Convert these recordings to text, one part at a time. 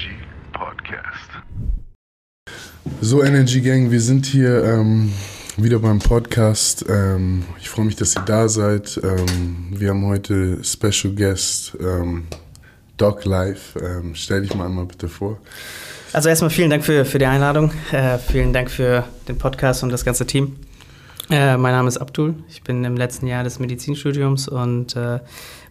Energy Podcast. So, Energy Gang, wir sind hier ähm, wieder beim Podcast. Ähm, ich freue mich, dass ihr da seid. Ähm, wir haben heute Special Guest ähm, Doc Live. Ähm, stell dich mal einmal bitte vor. Also erstmal vielen Dank für, für die Einladung. Äh, vielen Dank für den Podcast und das ganze Team. Äh, mein Name ist Abdul. Ich bin im letzten Jahr des Medizinstudiums und äh,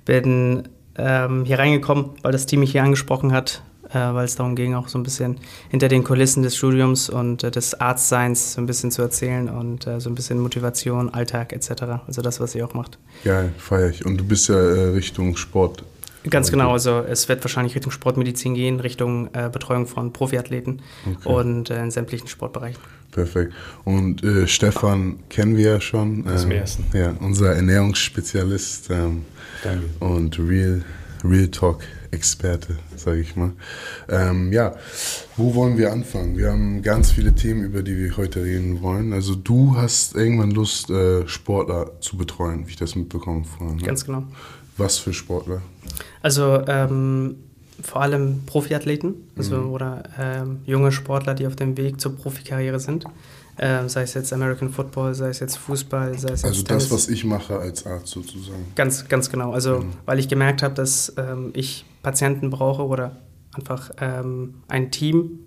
bin ähm, hier reingekommen, weil das Team mich hier angesprochen hat, weil es darum ging, auch so ein bisschen hinter den Kulissen des Studiums und äh, des Arztseins so ein bisschen zu erzählen und äh, so ein bisschen Motivation, Alltag etc. Also das, was ihr auch macht. Geil, feier ich. Und du bist ja äh, Richtung Sport. Ganz genau, also es wird wahrscheinlich Richtung Sportmedizin gehen, Richtung äh, Betreuung von Profiathleten Okay. und äh, in sämtlichen Sportbereichen. Perfekt. Und äh, Stefan kennen wir ja schon. Aus dem ähm, ersten. Ja, unser Ernährungsspezialist ähm, Danke. und Real, Real Talk Experte, sage ich mal. Ähm, ja, wo wollen wir anfangen? Wir haben ganz viele Themen, über die wir heute reden wollen. Also du hast irgendwann Lust, äh, Sportler zu betreuen, wie ich das mitbekommen vorhin. Ne? Ganz genau. Was für Sportler? Also ähm, vor allem Profiathleten, also Mhm. oder ähm, junge Sportler, die auf dem Weg zur Profikarriere sind. Ähm, sei es jetzt American Football, sei es jetzt Fußball, sei es Also jetzt das, Tennis. was ich mache als Arzt sozusagen. Ganz, ganz genau. Also, Mhm. weil ich gemerkt habe, dass ähm, ich Patienten brauche oder einfach ähm, ein Team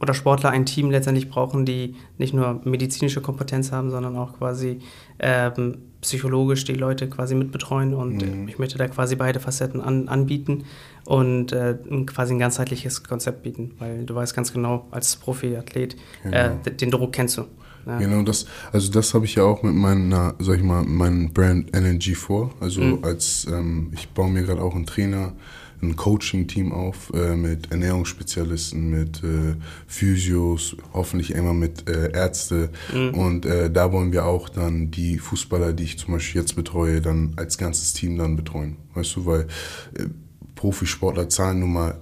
oder Sportler ein Team letztendlich brauchen, die nicht nur medizinische Kompetenz haben, sondern auch quasi ähm, psychologisch die Leute quasi mitbetreuen. Und äh, Mhm. ich möchte da quasi beide Facetten an, anbieten und äh, quasi ein ganzheitliches Konzept bieten, weil du weißt ganz genau, als Profiathlet, äh, Genau. d- den Druck kennst du. Ja. Genau, das, also das habe ich ja auch mit meiner, sag ich mal, meinem Brand Energy vor. Also Mhm. als ähm, ich baue mir gerade auch einen Trainer, ein Coaching-Team auf äh, mit Ernährungsspezialisten, mit äh, Physios, hoffentlich irgendwann mit äh, Ärzte. Mhm. Und äh, da wollen wir auch dann die Fußballer, die ich zum Beispiel jetzt betreue, dann als ganzes Team dann betreuen. Weißt du, weil äh, Profisportler zahlen nun mal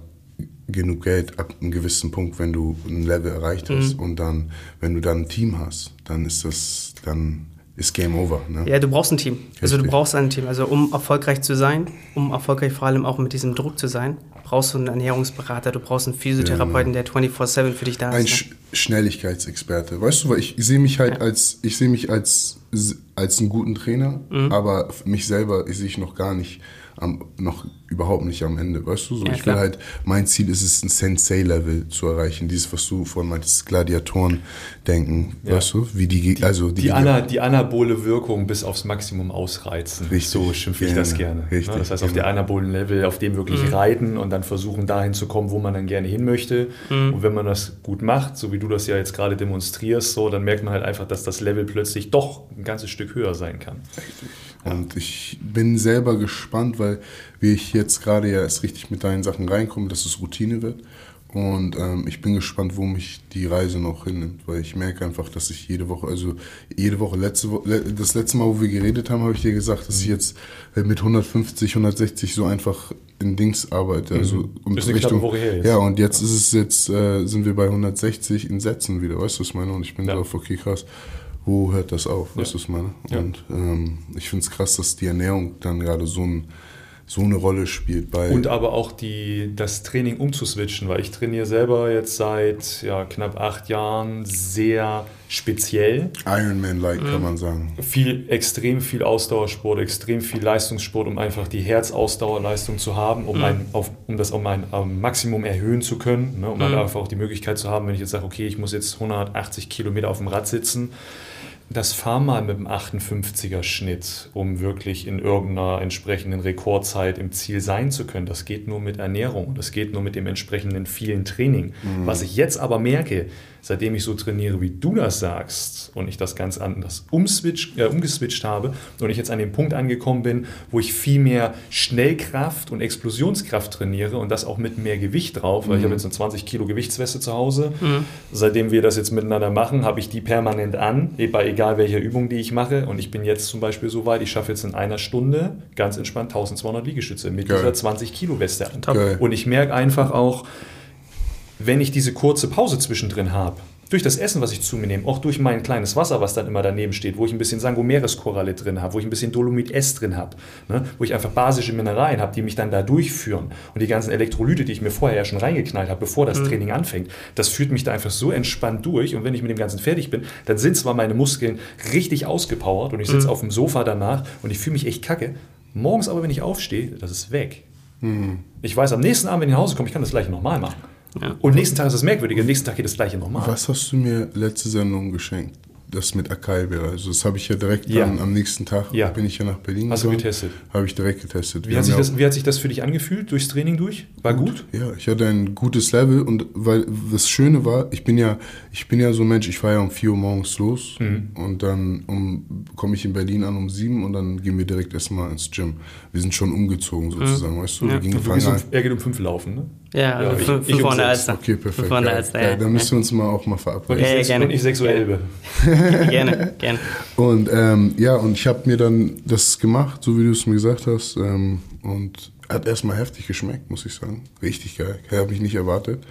genug Geld ab einem gewissen Punkt, wenn du ein Level erreicht hast. Und dann, wenn du dann ein Team hast, dann ist das, dann ist Game Over. Ne? Ja, du brauchst ein Team. Also du Richtig. brauchst ein Team. Also um erfolgreich zu sein, um erfolgreich vor allem auch mit diesem Druck zu sein, brauchst du einen Ernährungsberater, du brauchst einen Physiotherapeuten, der 24/7 für dich da Ein ist. Sch Schnelligkeitsexperte. Weißt du, weil ich sehe mich halt als, ich sehe mich als, als einen guten Trainer, Mhm. aber mich selber sehe ich noch gar nicht am, noch überhaupt nicht am Ende, weißt du? So, Ja, ich will halt, mein Ziel ist es, ein Sensei-Level zu erreichen. Dieses, was du vorhin meintest, Gladiatoren denken, Ja. weißt du? Wie die, Geg- also Die, Ana, die anabole Wirkung bis aufs Maximum ausreizen. Richtig, So schimpfe ich das gerne, gerne. richtig, Ne? Das heißt, auf genau. der anabolen Level, auf dem wirklich reiten und dann versuchen, dahin zu kommen, wo man dann gerne hin möchte. Und wenn man das gut macht, so wie du das ja jetzt gerade demonstrierst, so, dann merkt man halt einfach, dass das Level plötzlich doch ein ganzes Stück höher sein kann. Und ich bin selber gespannt, weil wir ich jetzt gerade ja erst richtig mit deinen Sachen reinkommen, dass es Routine wird. Und ähm, ich bin gespannt, wo mich die Reise noch hinnimmt, weil ich merke einfach, dass ich jede Woche, also jede Woche, letzte Woche, das letzte Mal, wo wir geredet haben, habe ich dir gesagt, dass ich jetzt äh, mit 150, 160 so einfach in Dings arbeite. Also und Ist eine knappe Woche her jetzt. Ja, und jetzt ist es jetzt, äh, sind wir bei 160 in Sätzen wieder, weißt du, was ich meine? Und ich bin Ja. so auf, okay, krass, wo hört das auf, weißt du, was ich meine? Ja. Und ähm, ich finde es krass, dass die Ernährung dann gerade so, ein, so eine Rolle spielt bei. Und aber auch die, das Training umzuswitchen, weil ich trainiere selber jetzt seit ja, knapp acht Jahren sehr speziell. Ironman-like, kann man sagen. viel, extrem viel Ausdauersport, extrem viel Leistungssport, um einfach die Herzausdauerleistung zu haben, um, ein, auf, um das um ein ähm, Maximum erhöhen zu können, ne, um halt einfach auch die Möglichkeit zu haben, wenn ich jetzt sage, okay, ich muss jetzt 180 Kilometer auf dem Rad sitzen, das fahr mal mit dem 58er Schnitt, um wirklich in irgendeiner entsprechenden Rekordzeit im Ziel sein zu können. Das geht nur mit Ernährung, das geht nur mit dem entsprechenden vielen Training. Was ich jetzt aber merke, seitdem ich so trainiere, wie du das sagst und ich das ganz anders umswitch, äh, umgeswitcht habe und ich jetzt an dem Punkt angekommen bin, wo ich viel mehr Schnellkraft und Explosionskraft trainiere und das auch mit mehr Gewicht drauf, weil ich habe jetzt eine 20 Kilo Gewichtsweste zu Hause. Seitdem wir das jetzt miteinander machen, habe ich die permanent an, eh, bei egal welcher Übung, die ich mache und ich bin jetzt zum Beispiel so weit, ich schaffe jetzt in einer Stunde ganz entspannt 1200 Liegestütze mit Geil. dieser 20 Kilo Weste an. Geil. Und ich merke einfach auch, wenn ich diese kurze Pause zwischendrin habe, durch das Essen, was ich zu mir nehme, auch durch mein kleines Wasser, was dann immer daneben steht, wo ich ein bisschen Sangomeres-Koralle drin habe, wo ich ein bisschen Dolomit S drin habe, ne? wo ich einfach basische Mineralien habe, die mich dann da durchführen und die ganzen Elektrolyte, die ich mir vorher ja schon reingeknallt habe, bevor das mhm. Training anfängt, das führt mich da einfach so entspannt durch und wenn ich mit dem Ganzen fertig bin, dann sind zwar meine Muskeln richtig ausgepowert und ich sitze mhm. auf dem Sofa danach und ich fühle mich echt kacke, morgens aber, wenn ich aufstehe, das ist weg. Mhm. Ich weiß, am nächsten Abend, wenn ich nach Hause komme, ich kann das gleiche nochmal machen. Ja. Und nächsten Tag ist es merkwürdig, am nächsten Tag geht das gleiche nochmal. Was hast du mir letzte Sendung geschenkt? Das mit Acai-Beere. Also das habe ich ja direkt ja. Dann, am nächsten Tag, ja. bin ich ja nach Berlin Hast gekommen, du getestet? Habe ich direkt getestet. Wie hat, ja das, wie hat, sich das, für dich angefühlt, durchs Training durch? War gut? gut? Ja, ich hatte ein gutes Level und weil das Schöne war, ich bin ja, ich bin ja so ein Mensch, ich fahre ja um 4 Uhr morgens los mhm. und dann um, komme ich in Berlin an um 7 und dann gehen wir direkt erstmal ins Gym. Wir sind schon umgezogen sozusagen, mhm. weißt du? Ja. Wir gingen, um, er geht um 5 laufen, ne? Ja, also ja, fünf, fünf der Alster. Okay, perfekt. Fünf der Alster, ja. ja. Dann müssen wir uns mal auch mal verabreden. Ich, ja, gerne. Und ich sexuell gerne, gerne. Und ähm, ja, und ich habe mir dann das gemacht, so wie du es mir gesagt hast. Ähm, und hat erstmal heftig geschmeckt, muss ich sagen. Richtig geil. Habe ich nicht erwartet.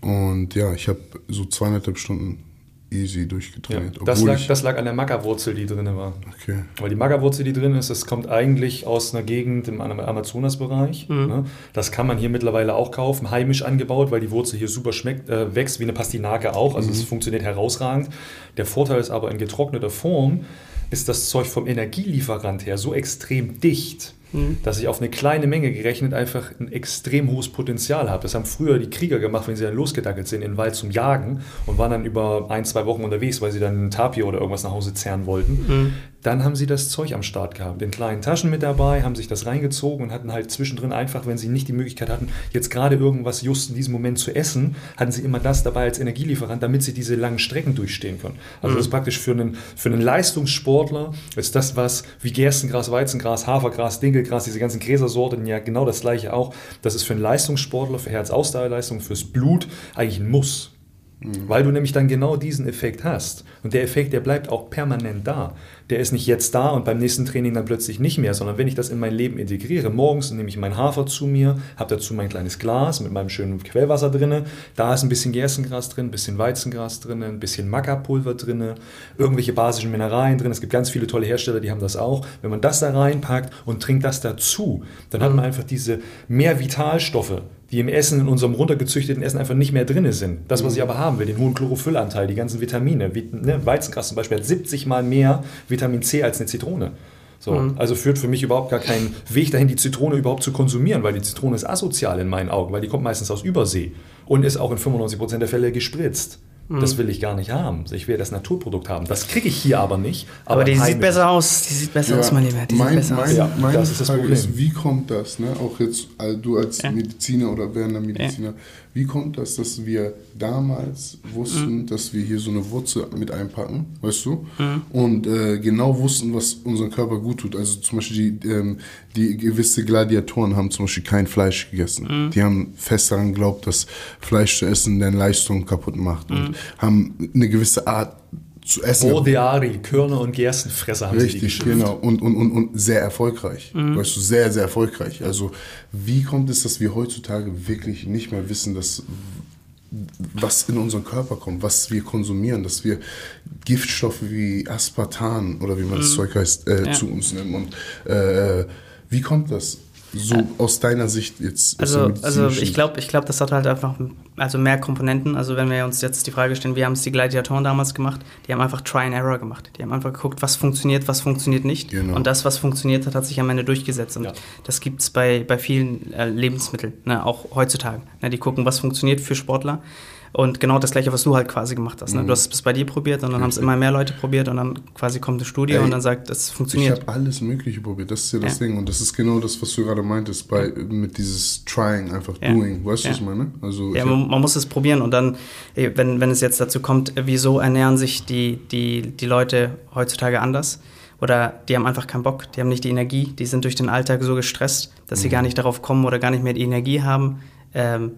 Und ja, ich habe so zweieinhalb Stunden easy durchgetrainiert. Ja, das, lag, das lag an der Magerwurzel, die drin war. Okay. Weil die Magerwurzel, die drin ist, das kommt eigentlich aus einer Gegend im Amazonasbereich. Mhm. Ne? Das kann man hier mittlerweile auch kaufen, heimisch angebaut, weil die Wurzel hier super schmeckt, äh, wächst, wie eine Pastinake auch. Also es mhm. funktioniert herausragend. Der Vorteil ist aber in getrockneter Form, ist das Zeug vom Energielieferant her so extrem dicht, Mhm. dass ich auf eine kleine Menge gerechnet einfach ein extrem hohes Potenzial habe. Das haben früher die Krieger gemacht, wenn sie dann losgedackelt sind in den Wald zum Jagen und waren dann über ein, zwei Wochen unterwegs, weil sie dann ein Tapir oder irgendwas nach Hause zerren wollten. Mhm. Dann haben sie das Zeug am Start gehabt, in kleinen Taschen mit dabei, haben sich das reingezogen und hatten halt zwischendrin einfach, wenn sie nicht die Möglichkeit hatten, jetzt gerade irgendwas just in diesem Moment zu essen, hatten sie immer das dabei als Energielieferant, damit sie diese langen Strecken durchstehen können. Also mhm. das ist praktisch für einen, für einen Leistungssportler, ist das was wie Gerstengras, Weizengras, Hafergras, Dinkel, Dinkelgras, diese ganzen Gräsersorten, ja genau das gleiche auch. Das ist für einen Leistungssportler, für Herzausdauerleistung, fürs Blut eigentlich ein Muss. Mhm. Weil du nämlich dann genau diesen Effekt hast. Und der Effekt, der bleibt auch permanent da. Der ist nicht jetzt da und beim nächsten Training dann plötzlich nicht mehr, sondern wenn ich das in mein Leben integriere, morgens nehme ich meinen Hafer zu mir, habe dazu mein kleines Glas mit meinem schönen Quellwasser drin, da ist ein bisschen Gerstengras drin, ein bisschen Weizengras drin, ein bisschen Maca-Pulver drin, irgendwelche basischen Mineralien drin. Es gibt ganz viele tolle Hersteller, die haben das auch. Wenn man das da reinpackt und trinkt das dazu, dann hat man einfach diese mehr Vitalstoffe, die im Essen, in unserem runtergezüchteten Essen einfach nicht mehr drin sind. Das, was ich aber haben will, den hohen Chlorophyllanteil, die ganzen Vitamine. Wie, ne, Weizengras zum Beispiel hat 70 mal mehr Vitamin C als eine Zitrone. So, mhm. Also führt für mich überhaupt gar keinen Weg dahin, die Zitrone überhaupt zu konsumieren, weil die Zitrone ist asozial in meinen Augen, weil die kommt meistens aus Übersee und ist auch in 95% der Fälle gespritzt. Das mhm. will ich gar nicht haben. Ich will das Naturprodukt haben. Das kriege ich hier aber nicht. Aber, aber die sieht besser aus. Die sieht besser ja, aus, mein Lieber. Die mein, sieht besser mein, aus. Ja, mein das ist das Problem. Ist, wie kommt das? Ne? Auch jetzt also du als ja. Mediziner oder werdender Mediziner. Wie kommt das, dass wir damals wussten, mhm. dass wir hier so eine Wurzel mit einpacken, weißt du? Mhm. Und äh, genau wussten, was unserem Körper gut tut. Also zum Beispiel die, ähm, die gewisse Gladiatoren haben zum Beispiel kein Fleisch gegessen. Mhm. Die haben fest daran geglaubt, dass Fleisch zu essen deine Leistung kaputt macht und mhm. haben eine gewisse Art zu essen. Bodeari, Körner und Gerstenfresser haben Richtig, sie die genau. Und, und, und, und sehr erfolgreich. Mhm. Weißt du, sehr, sehr erfolgreich. Also, wie kommt es, dass wir heutzutage wirklich nicht mehr wissen, dass was in unseren Körper kommt, was wir konsumieren, dass wir Giftstoffe wie Aspartan oder wie man mhm. das Zeug heißt, äh, ja. zu uns nehmen. Und äh, wie kommt das? So äh, aus deiner Sicht jetzt? Also, also ich glaube, ich glaub, das hat halt einfach also mehr Komponenten. Also wenn wir uns jetzt die Frage stellen, wie haben es die Gladiatoren damals gemacht? Die haben einfach Try and Error gemacht. Die haben einfach geguckt, was funktioniert, was funktioniert nicht. Genau. Und das, was funktioniert hat, hat sich am Ende durchgesetzt. Und ja. das gibt es bei, bei vielen äh, Lebensmitteln, ne, auch heutzutage. Ne, die gucken, was funktioniert für Sportler und genau das gleiche, was du halt quasi gemacht hast. Ne? Mhm. Du hast es bei dir probiert und dann haben es immer mehr Leute probiert und dann quasi kommt eine Studie Ey, und dann sagt, das funktioniert. Ich habe alles Mögliche probiert, das ist ja das ja. Ding. Und das ist genau das, was du gerade meintest, bei, mit dieses Trying, einfach ja. Doing. Weißt du, ja. was ich meine? Also, ja, man, man, muss es probieren und dann, wenn, wenn es jetzt dazu kommt, wieso ernähren sich die, die, die Leute heutzutage anders? Oder die haben einfach keinen Bock, die haben nicht die Energie, die sind durch den Alltag so gestresst, dass mhm. sie gar nicht darauf kommen oder gar nicht mehr die Energie haben, ähm,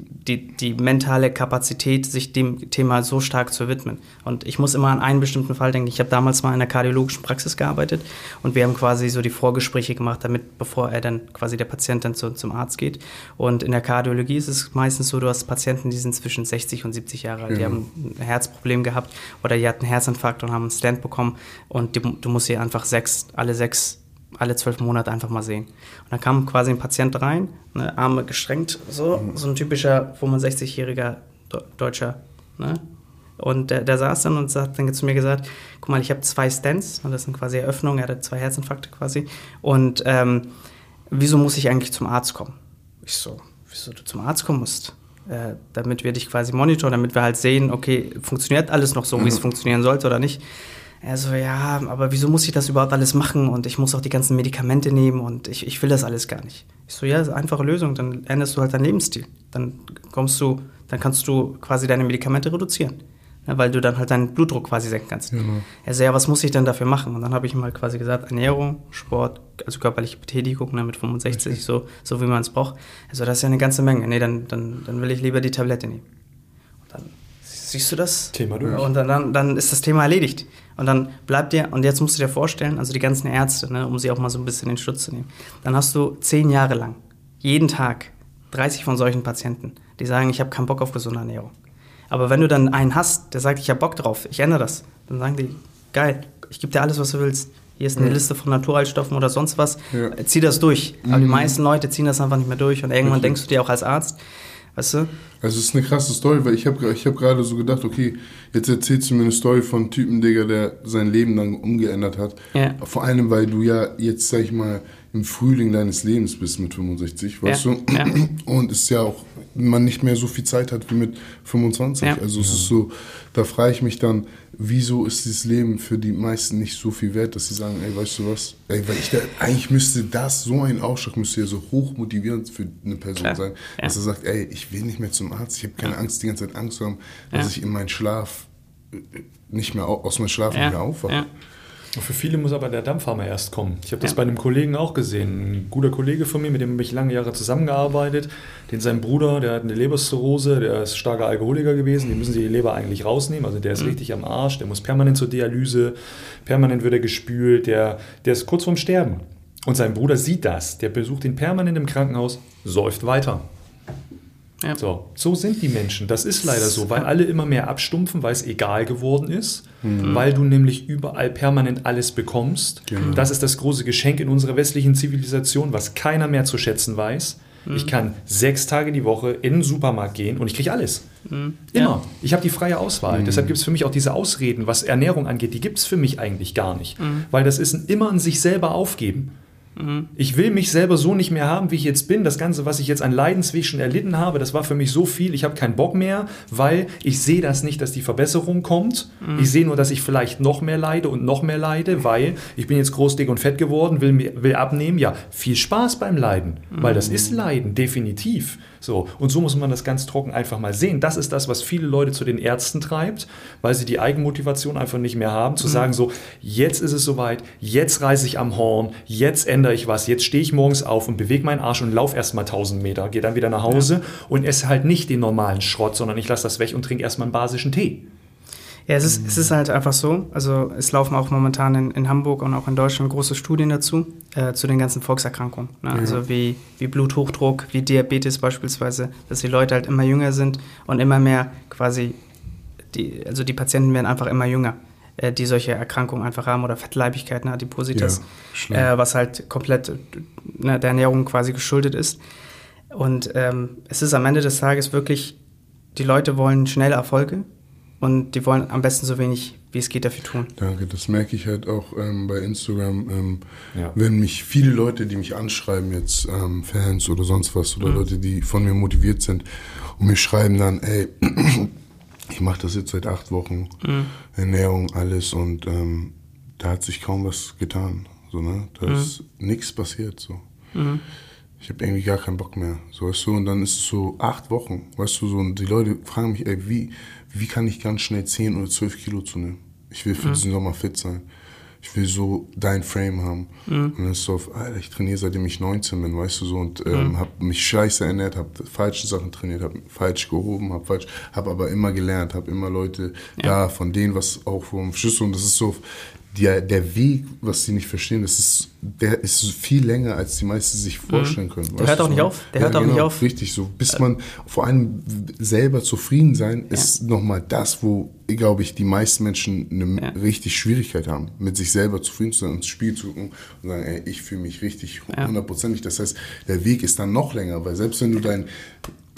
die, die, mentale Kapazität, sich dem Thema so stark zu widmen. Und ich muss immer an einen bestimmten Fall denken. Ich habe damals mal in der kardiologischen Praxis gearbeitet und wir haben quasi so die Vorgespräche gemacht, damit, bevor er dann quasi der Patient dann zu, zum Arzt geht. Und in der Kardiologie ist es meistens so, du hast Patienten, die sind zwischen 60 und 70 Jahre alt, ja. die haben ein Herzproblem gehabt oder die hatten einen Herzinfarkt und haben einen Stand bekommen und die, du musst sie einfach sechs, alle sechs alle zwölf Monate einfach mal sehen. Und dann kam quasi ein Patient rein, ne, Arme gestrengt, so, mhm. so ein typischer 65-jähriger Deutscher. Ne? Und der, der, saß dann und hat dann zu mir gesagt, guck mal, ich habe zwei Stents, das sind quasi Eröffnungen, er hatte zwei Herzinfarkte quasi. Und ähm, wieso muss ich eigentlich zum Arzt kommen? Ich so, wieso du zum Arzt kommen musst? Äh, damit wir dich quasi monitoren, damit wir halt sehen, okay, funktioniert alles noch so, wie es mhm. funktionieren sollte oder nicht. Er so, ja, aber wieso muss ich das überhaupt alles machen? Und ich muss auch die ganzen Medikamente nehmen und ich, ich will das alles gar nicht. Ich so, ja, das ist eine einfache Lösung, dann änderst du halt deinen Lebensstil. Dann kommst du, dann kannst du quasi deine Medikamente reduzieren. Ja, weil du dann halt deinen Blutdruck quasi senken kannst. Genau. Er so, ja, was muss ich denn dafür machen? Und dann habe ich ihm halt quasi gesagt, Ernährung, Sport, also körperliche Betätigung ne, mit 65, okay. so, so wie man es braucht. Also das ist ja eine ganze Menge. Nee, dann, dann, dann will ich lieber die Tablette nehmen. Siehst du das? Thema durch. Und dann, dann, dann ist das Thema erledigt. Und dann bleibt dir, und jetzt musst du dir vorstellen, also die ganzen Ärzte, ne, um sie auch mal so ein bisschen in den Schutz zu nehmen, dann hast du zehn Jahre lang, jeden Tag, 30 von solchen Patienten, die sagen, ich habe keinen Bock auf gesunde Ernährung. Aber wenn du dann einen hast, der sagt, ich habe Bock drauf, ich ändere das, dann sagen die, geil, ich gebe dir alles, was du willst. Hier ist eine ja. Liste von Naturheilstoffen oder sonst was. Ja. Zieh das durch. Aber mhm. die meisten Leute ziehen das einfach nicht mehr durch. Und irgendwann Richtig. denkst du dir auch als Arzt, Weißt du? Also es ist eine krasse Story, weil ich habe ich hab gerade so gedacht, okay, jetzt erzählst du mir eine Story von einem Typen, Digga, der sein Leben dann umgeändert hat. Ja. Vor allem, weil du ja jetzt, sag ich mal, im Frühling deines Lebens bist mit 65, weißt ja. du? Ja. Und es ja auch, man nicht mehr so viel Zeit hat wie mit 25. Ja. Also es ist so, da frage ich mich dann, wieso ist dieses Leben für die meisten nicht so viel wert, dass sie sagen, ey, weißt du was? Ey, weil ich da, eigentlich müsste das, so ein Ausschlag müsste ja so hoch motivierend für eine Person Klar. sein, ja. dass er sagt, ey, ich will nicht mehr zum Arzt, ich habe keine ja. Angst, die ganze Zeit Angst zu haben, dass ja. ich in meinen Schlaf äh, nicht mehr, aus meinem Schlaf nicht mehr aufwache. Für viele muss aber der Dampfhammer erst kommen. Ich habe das ja. bei einem Kollegen auch gesehen. Ein guter Kollege von mir, mit dem habe ich lange Jahre zusammengearbeitet. Den sein Bruder, der hat eine Leberzirrhose, der ist starker Alkoholiker gewesen. Die müssen sie die Leber eigentlich rausnehmen. Also der ist mhm. richtig am Arsch. Der muss permanent zur Dialyse. Permanent wird er gespült. Der, der ist kurz vorm Sterben. Und sein Bruder sieht das. Der besucht ihn permanent im Krankenhaus, säuft weiter. Ja. So, so sind die Menschen. Das ist leider so, weil alle immer mehr abstumpfen, weil es egal geworden ist, mhm. weil du nämlich überall permanent alles bekommst. Genau. Das ist das große Geschenk in unserer westlichen Zivilisation, was keiner mehr zu schätzen weiß. Mhm. Ich kann sechs Tage die Woche in den Supermarkt gehen und ich kriege alles. Mhm. Immer. Ja. Ich habe die freie Auswahl. Mhm. Deshalb gibt es für mich auch diese Ausreden, was Ernährung angeht, die gibt es für mich eigentlich gar nicht. Mhm. Weil das ist ein immer an sich selber aufgeben. Ich will mich selber so nicht mehr haben, wie ich jetzt bin. Das Ganze, was ich jetzt an Leidensweg schon erlitten habe, das war für mich so viel. Ich habe keinen Bock mehr, weil ich sehe das nicht, dass die Verbesserung kommt. Mhm. Ich sehe nur, dass ich vielleicht noch mehr leide und noch mehr leide, weil ich bin jetzt groß, dick und fett geworden, will, will abnehmen. Ja, viel Spaß beim Leiden, mhm. weil das ist Leiden, definitiv. So, und so muss man das ganz trocken einfach mal sehen. Das ist das, was viele Leute zu den Ärzten treibt, weil sie die Eigenmotivation einfach nicht mehr haben, zu mhm. sagen so, jetzt ist es soweit, jetzt reiße ich am Horn, jetzt ändere ich was, jetzt stehe ich morgens auf und bewege meinen Arsch und laufe erstmal 1000 Meter, gehe dann wieder nach Hause ja. und esse halt nicht den normalen Schrott, sondern ich lasse das weg und trinke erstmal einen basischen Tee. Ja, es ist, es ist halt einfach so. Also es laufen auch momentan in, in Hamburg und auch in Deutschland große Studien dazu, äh, zu den ganzen Volkserkrankungen. Ne? Ja. Also wie, wie Bluthochdruck, wie Diabetes beispielsweise, dass die Leute halt immer jünger sind und immer mehr quasi, die, also die Patienten werden einfach immer jünger, äh, die solche Erkrankungen einfach haben oder Fettleibigkeit, ne, Adipositas, ja, äh, was halt komplett ne, der Ernährung quasi geschuldet ist. Und ähm, es ist am Ende des Tages wirklich, die Leute wollen schnelle Erfolge und die wollen am besten so wenig wie es geht dafür tun. Danke, das merke ich halt auch ähm, bei Instagram, ähm, ja. wenn mich viele Leute, die mich anschreiben, jetzt ähm, Fans oder sonst was, oder mhm. Leute, die von mir motiviert sind und mir schreiben dann, ey, ich mache das jetzt seit acht Wochen, mhm. Ernährung, alles und ähm, da hat sich kaum was getan. So, ne? Da mhm. ist nichts passiert. So. Mhm. Ich habe irgendwie gar keinen Bock mehr. So, weißt du, und dann ist es so acht Wochen, weißt du, so, und die Leute fragen mich, ey, wie, wie kann ich ganz schnell 10 oder 12 Kilo zunehmen? Ich will für mhm. diesen Sommer fit sein. Ich will so dein Frame haben. Mhm. Und dann ist so auf, Alter, ich trainiere seitdem ich 19 bin, weißt du so, und ähm, mhm. habe mich scheiße ernährt, habe falsche Sachen trainiert, habe falsch gehoben, habe falsch, habe aber immer gelernt, habe immer Leute ja. da, von denen was auch vom Schlüssel und das ist so, der, der Weg, was sie nicht verstehen, das ist, der ist viel länger, als die meisten sich mhm. vorstellen können. Der hört auch nicht auf. Der ja, hört auch genau, nicht auf. Richtig, so bis man vor allem selber zufrieden sein, ja. ist nochmal das, wo, glaube ich, die meisten Menschen eine ja. richtig Schwierigkeit haben, mit sich selber zufrieden zu sein, ins Spiel zu gucken und sagen, ey, ich fühle mich richtig hundertprozentig. Das heißt, der Weg ist dann noch länger, weil selbst wenn du dein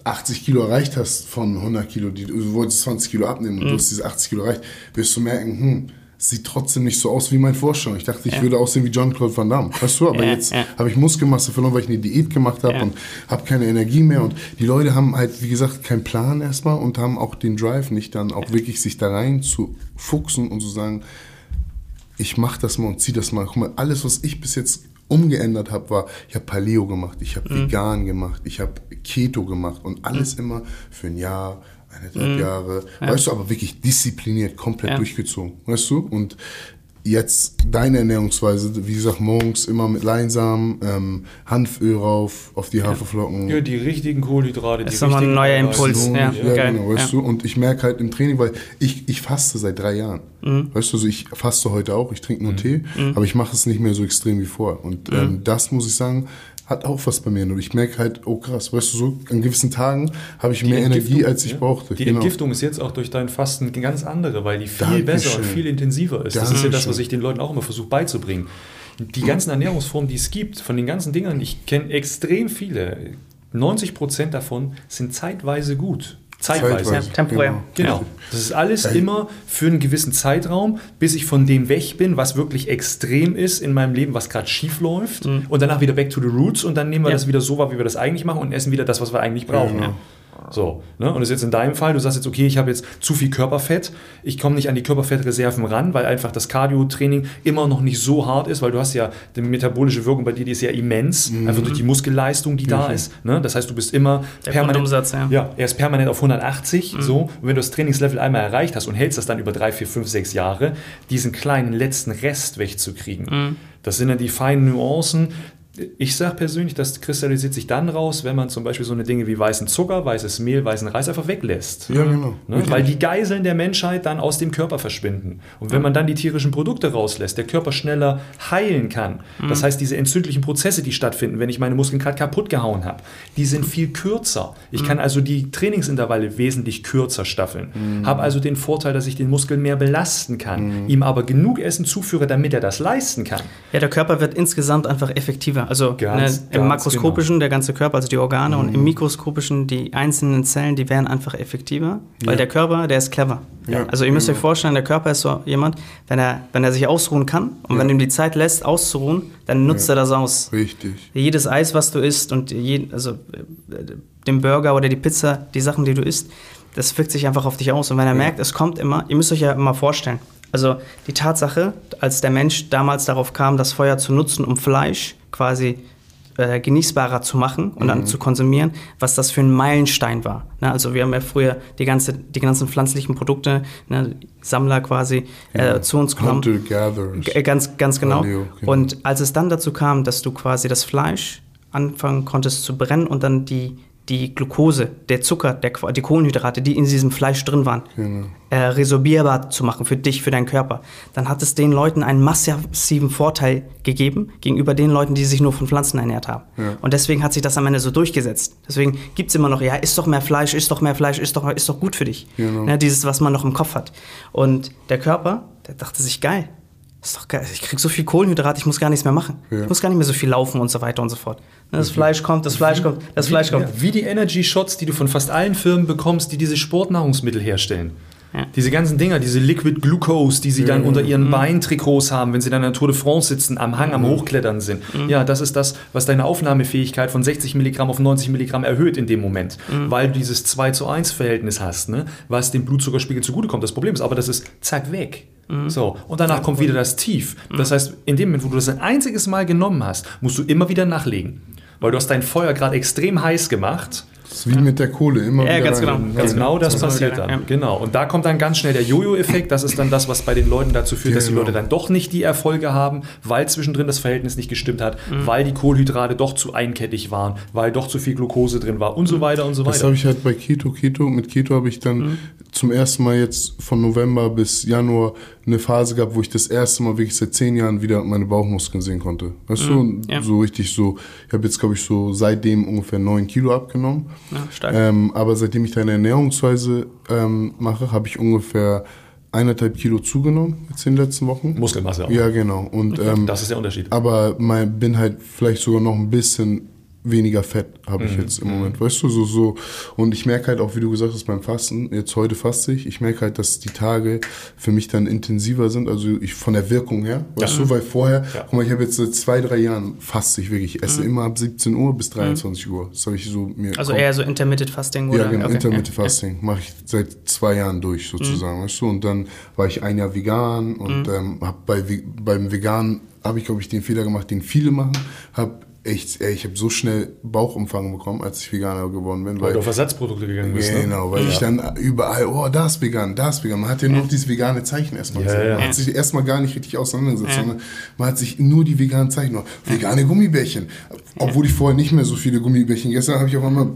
80 Kilo erreicht hast von 100 Kilo, die, du wolltest 20 Kilo abnehmen und mhm. du hast diese 80 Kilo erreicht, wirst du merken, hm, sieht trotzdem nicht so aus wie mein Vorstellung. Ich dachte, ich ja. würde aussehen wie John-Claude Van Damme. Weißt du, aber ja, jetzt ja. habe ich Muskelmasse verloren, weil ich eine Diät gemacht habe und habe keine Energie mehr. Und die Leute haben halt, wie gesagt, keinen Plan erstmal und haben auch den Drive nicht dann auch wirklich sich da rein zu fuchsen und zu sagen, ich mache das mal und ziehe das mal. Guck mal, alles, was ich bis jetzt umgeändert habe, war, ich habe Paleo gemacht, ich habe mhm. vegan gemacht, ich habe Keto gemacht und alles mhm. immer für ein Jahr, eineinhalb mhm. Jahre, ja. weißt du, aber wirklich diszipliniert, komplett ja. durchgezogen, weißt du? Und jetzt deine Ernährungsweise, wie gesagt, morgens immer mit Leinsamen, ähm, Hanföl rauf, auf die Haferflocken. Ja, die richtigen Kohlenhydrate. Das ist nochmal ein neuer Impuls. Ja, ja geil. genau, weißt ja. du? Und ich merke halt im Training, weil ich, ich faste seit drei Jahren. Mhm. Weißt du, also ich faste heute auch, ich trinke nur mhm. Tee, mhm. aber ich mache es nicht mehr so extrem wie vorher. Und mhm. ähm, das muss ich sagen, hat auch was bei mir. Und ich merke halt, oh krass, weißt du, so an gewissen Tagen habe ich die mehr Energie, als ich ja. brauchte. Die genau. Entgiftung ist jetzt auch durch dein Fasten eine ganz andere, weil die viel Dankeschön. besser und viel intensiver ist. Dankeschön. Das ist ja das, was ich den Leuten auch immer versuche beizubringen. Die ganzen Ernährungsformen, die es gibt, von den ganzen Dingern, ich kenne extrem viele. 90 Prozent davon sind zeitweise gut. Zeitweise. Ja, temporär. Genau. genau. Das ist alles immer für einen gewissen Zeitraum, bis ich von dem weg bin, was wirklich extrem ist in meinem Leben, was gerade schief läuft. Mhm. Und danach wieder back to the roots und dann nehmen wir ja. das wieder so wahr, wie wir das eigentlich machen und essen wieder das, was wir eigentlich brauchen. Genau. So, ne? Und das ist jetzt in deinem Fall, du sagst jetzt, okay, ich habe jetzt zu viel Körperfett, ich komme nicht an die Körperfettreserven ran, weil einfach das Cardio-Training immer noch nicht so hart ist, weil du hast ja die metabolische Wirkung bei dir, die ist ja immens, mhm. einfach durch die Muskelleistung, die mhm. da ist. Ne? Das heißt, du bist immer Der permanent, Umsatz, ja. ja, er ist permanent auf 180, mhm. so. Und wenn du das Trainingslevel einmal erreicht hast und hältst das dann über drei, vier, fünf, sechs Jahre, diesen kleinen letzten Rest wegzukriegen. Mhm. Das sind dann die feinen Nuancen, ich sage persönlich, das kristallisiert sich dann raus, wenn man zum Beispiel so eine Dinge wie weißen Zucker, weißes Mehl, weißen Reis einfach weglässt. Ja, genau. Ne? Weil die Geiseln der Menschheit dann aus dem Körper verschwinden. Und wenn man dann die tierischen Produkte rauslässt, der Körper schneller heilen kann. Mhm. Das heißt, diese entzündlichen Prozesse, die stattfinden, wenn ich meine Muskeln gerade kaputt gehauen habe, die sind viel kürzer. Ich mhm. kann also die Trainingsintervalle wesentlich kürzer staffeln. Mhm. Habe also den Vorteil, dass ich den Muskel mehr belasten kann, mhm. ihm aber genug Essen zuführe, damit er das leisten kann. Ja, der Körper wird insgesamt einfach effektiver. Also ganz, ne, im makroskopischen genau. der ganze Körper, also die Organe, mhm. und im mikroskopischen die einzelnen Zellen, die werden einfach effektiver, weil der Körper, der ist clever. Ja. Also ihr müsst euch vorstellen, der Körper ist so jemand, wenn er, wenn er sich ausruhen kann und wenn ihm die Zeit lässt, auszuruhen, dann nutzt er das aus. Richtig. Jedes Eis, was du isst und je, also den Burger oder die Pizza, die Sachen, die du isst, das wirkt sich einfach auf dich aus. Und wenn er merkt, es kommt immer, ihr müsst euch ja immer vorstellen, also die Tatsache, als der Mensch damals darauf kam, das Feuer zu nutzen, um Fleisch quasi äh, genießbarer zu machen und mhm. dann zu konsumieren, was das für ein Meilenstein war. Ne? Also wir haben ja früher die, ganze, die ganzen pflanzlichen Produkte, ne, Sammler quasi, ja. äh, zu uns genommen. Hunter, ganz, ganz genau. Audio, genau. Und als es dann dazu kam, dass du quasi das Fleisch anfangen konntest zu brennen und dann die die Glucose, der Zucker, der, die Kohlenhydrate, die in diesem Fleisch drin waren, genau. äh, resorbierbar zu machen für dich, für deinen Körper, dann hat es den Leuten einen massiven Vorteil gegeben gegenüber den Leuten, die sich nur von Pflanzen ernährt haben. Ja. Und deswegen hat sich das am Ende so durchgesetzt. Deswegen gibt es immer noch, ja, isst doch mehr Fleisch, isst doch mehr Fleisch, isst doch, ist doch gut für dich. Genau. Ja, dieses, was man noch im Kopf hat. Und der Körper, der dachte sich, geil, ist doch geil. Ich krieg so viel Kohlenhydrat, ich muss gar nichts mehr machen. Ja. Ich muss gar nicht mehr so viel laufen und so weiter und so fort. Ne, das Fleisch kommt, das Fleisch kommt, das Fleisch kommt. Ja, wie die Energy Shots, die du von fast allen Firmen bekommst, die diese Sportnahrungsmittel herstellen. Ja. Diese ganzen Dinger, diese Liquid Glucose, die sie dann unter ihren mhm. Beintrikots haben, wenn sie dann in der Tour de France sitzen, am Hang, am mhm. Hochklettern sind. Mhm. Ja, das ist das, was deine Aufnahmefähigkeit von 60 Milligramm auf 90 Milligramm erhöht in dem Moment, mhm. weil du dieses 2 zu 1 Verhältnis hast, ne? was dem Blutzuckerspiegel zugutekommt. Das Problem ist aber, das ist zack weg. Mhm. So, und danach kommt wieder das Tief. Das heißt, in dem Moment, wo du das ein einziges Mal genommen hast, musst du immer wieder nachlegen. Weil du hast dein Feuer gerade extrem heiß gemacht Das ist wie mit der Kohle, immer Ja, wieder ganz rein. genau. Ganz genau das Das passiert dann. ja. Genau. Und da kommt dann ganz schnell der Jojo-Effekt. Das ist dann das, was bei den Leuten dazu führt, Ja, dass die genau. Leute dann doch nicht die Erfolge haben, weil zwischendrin das Verhältnis nicht gestimmt hat, Mhm. weil die Kohlenhydrate doch zu einkettig waren, weil doch zu viel Glucose drin war und so weiter und so Das weiter. habe ich halt bei Keto. Keto, mit Keto habe ich dann Mhm. zum ersten Mal jetzt von November bis Januar eine Phase gehabt, wo ich das erste Mal wirklich seit zehn Jahren wieder meine Bauchmuskeln sehen konnte. Weißt du, Mhm. ja. so richtig so, ich habe jetzt glaube ich so seitdem ungefähr neun Kilo abgenommen. Ja, stark. Ähm, aber seitdem ich deine Ernährungsweise ähm, mache, habe ich ungefähr eineinhalb Kilo zugenommen jetzt in den letzten Wochen. Muskelmasse auch. Ja, genau. Und ähm, Das ist der Unterschied. aber mein, bin halt vielleicht sogar noch ein bisschen weniger Fett habe ich jetzt im Moment, weißt du, so, so. Und ich merke halt auch, wie du gesagt hast, beim Fasten, jetzt heute faste ich, ich merke halt, dass die Tage für mich dann intensiver sind, also ich von der Wirkung her, weißt du, weil vorher, Ja. guck mal, ich habe jetzt seit zwei, drei Jahren faste ich wirklich, ich esse immer ab 17 Uhr bis 23 Uhr, das habe ich so mir Also kom- eher so Intermittent Fasting oder? ja, genau, Okay, Intermittent ja, Fasting mache ich seit zwei Jahren durch sozusagen, weißt du. Und dann war ich ein Jahr vegan und ähm, hab bei beim Vegan habe ich glaube ich den Fehler gemacht, den viele machen, habe echt, ey, ich habe so schnell Bauchumfang bekommen, als ich Veganer geworden bin, Weil weil du auf Ersatzprodukte gegangen bist. Ne? Genau, weil ich dann überall, oh, das ist vegan, das ist vegan. Man hat ja nur noch dieses vegane Zeichen erstmal Ja, gesehen. ja. Man hat sich erstmal gar nicht richtig auseinandergesetzt, sondern man hat sich nur die veganen Zeichen, noch vegane Gummibärchen. Obwohl ich vorher nicht mehr so viele Gummibärchen gegessen habe, habe ich auf einmal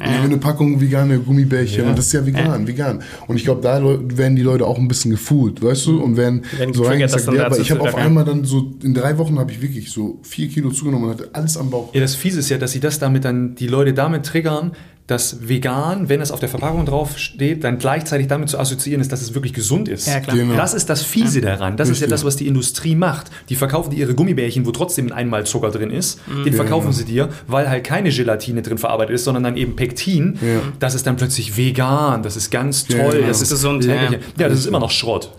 eine Packung vegane Gummibärchen Ja. und das ist ja vegan, vegan. Und ich glaube, da werden die Leute auch ein bisschen gefühlt, weißt du, und werden, Werden so reingesagt. Ja, aber ich habe auf ja. einmal dann so, in drei Wochen habe ich wirklich so vier Kilo zugenommen und hatte alles am Bauch. Ja, das Fiese ist ja, dass sie das damit dann, die Leute damit triggern, dass vegan, wenn es auf der Verpackung drauf steht, dann gleichzeitig damit zu assoziieren ist, dass es wirklich gesund ist. Ja, klar. Genau. Das ist das Fiese daran. Das ist ja Richtig. das, was die Industrie macht. Die verkaufen dir ihre Gummibärchen, wo trotzdem einmal Zucker drin ist. Den verkaufen sie dir, weil halt keine Gelatine drin verarbeitet ist, sondern dann eben Pektin. Ja. Das ist dann plötzlich vegan. Das ist ganz toll. genau. Das ist Gesund. Ja, das ist immer noch Schrott.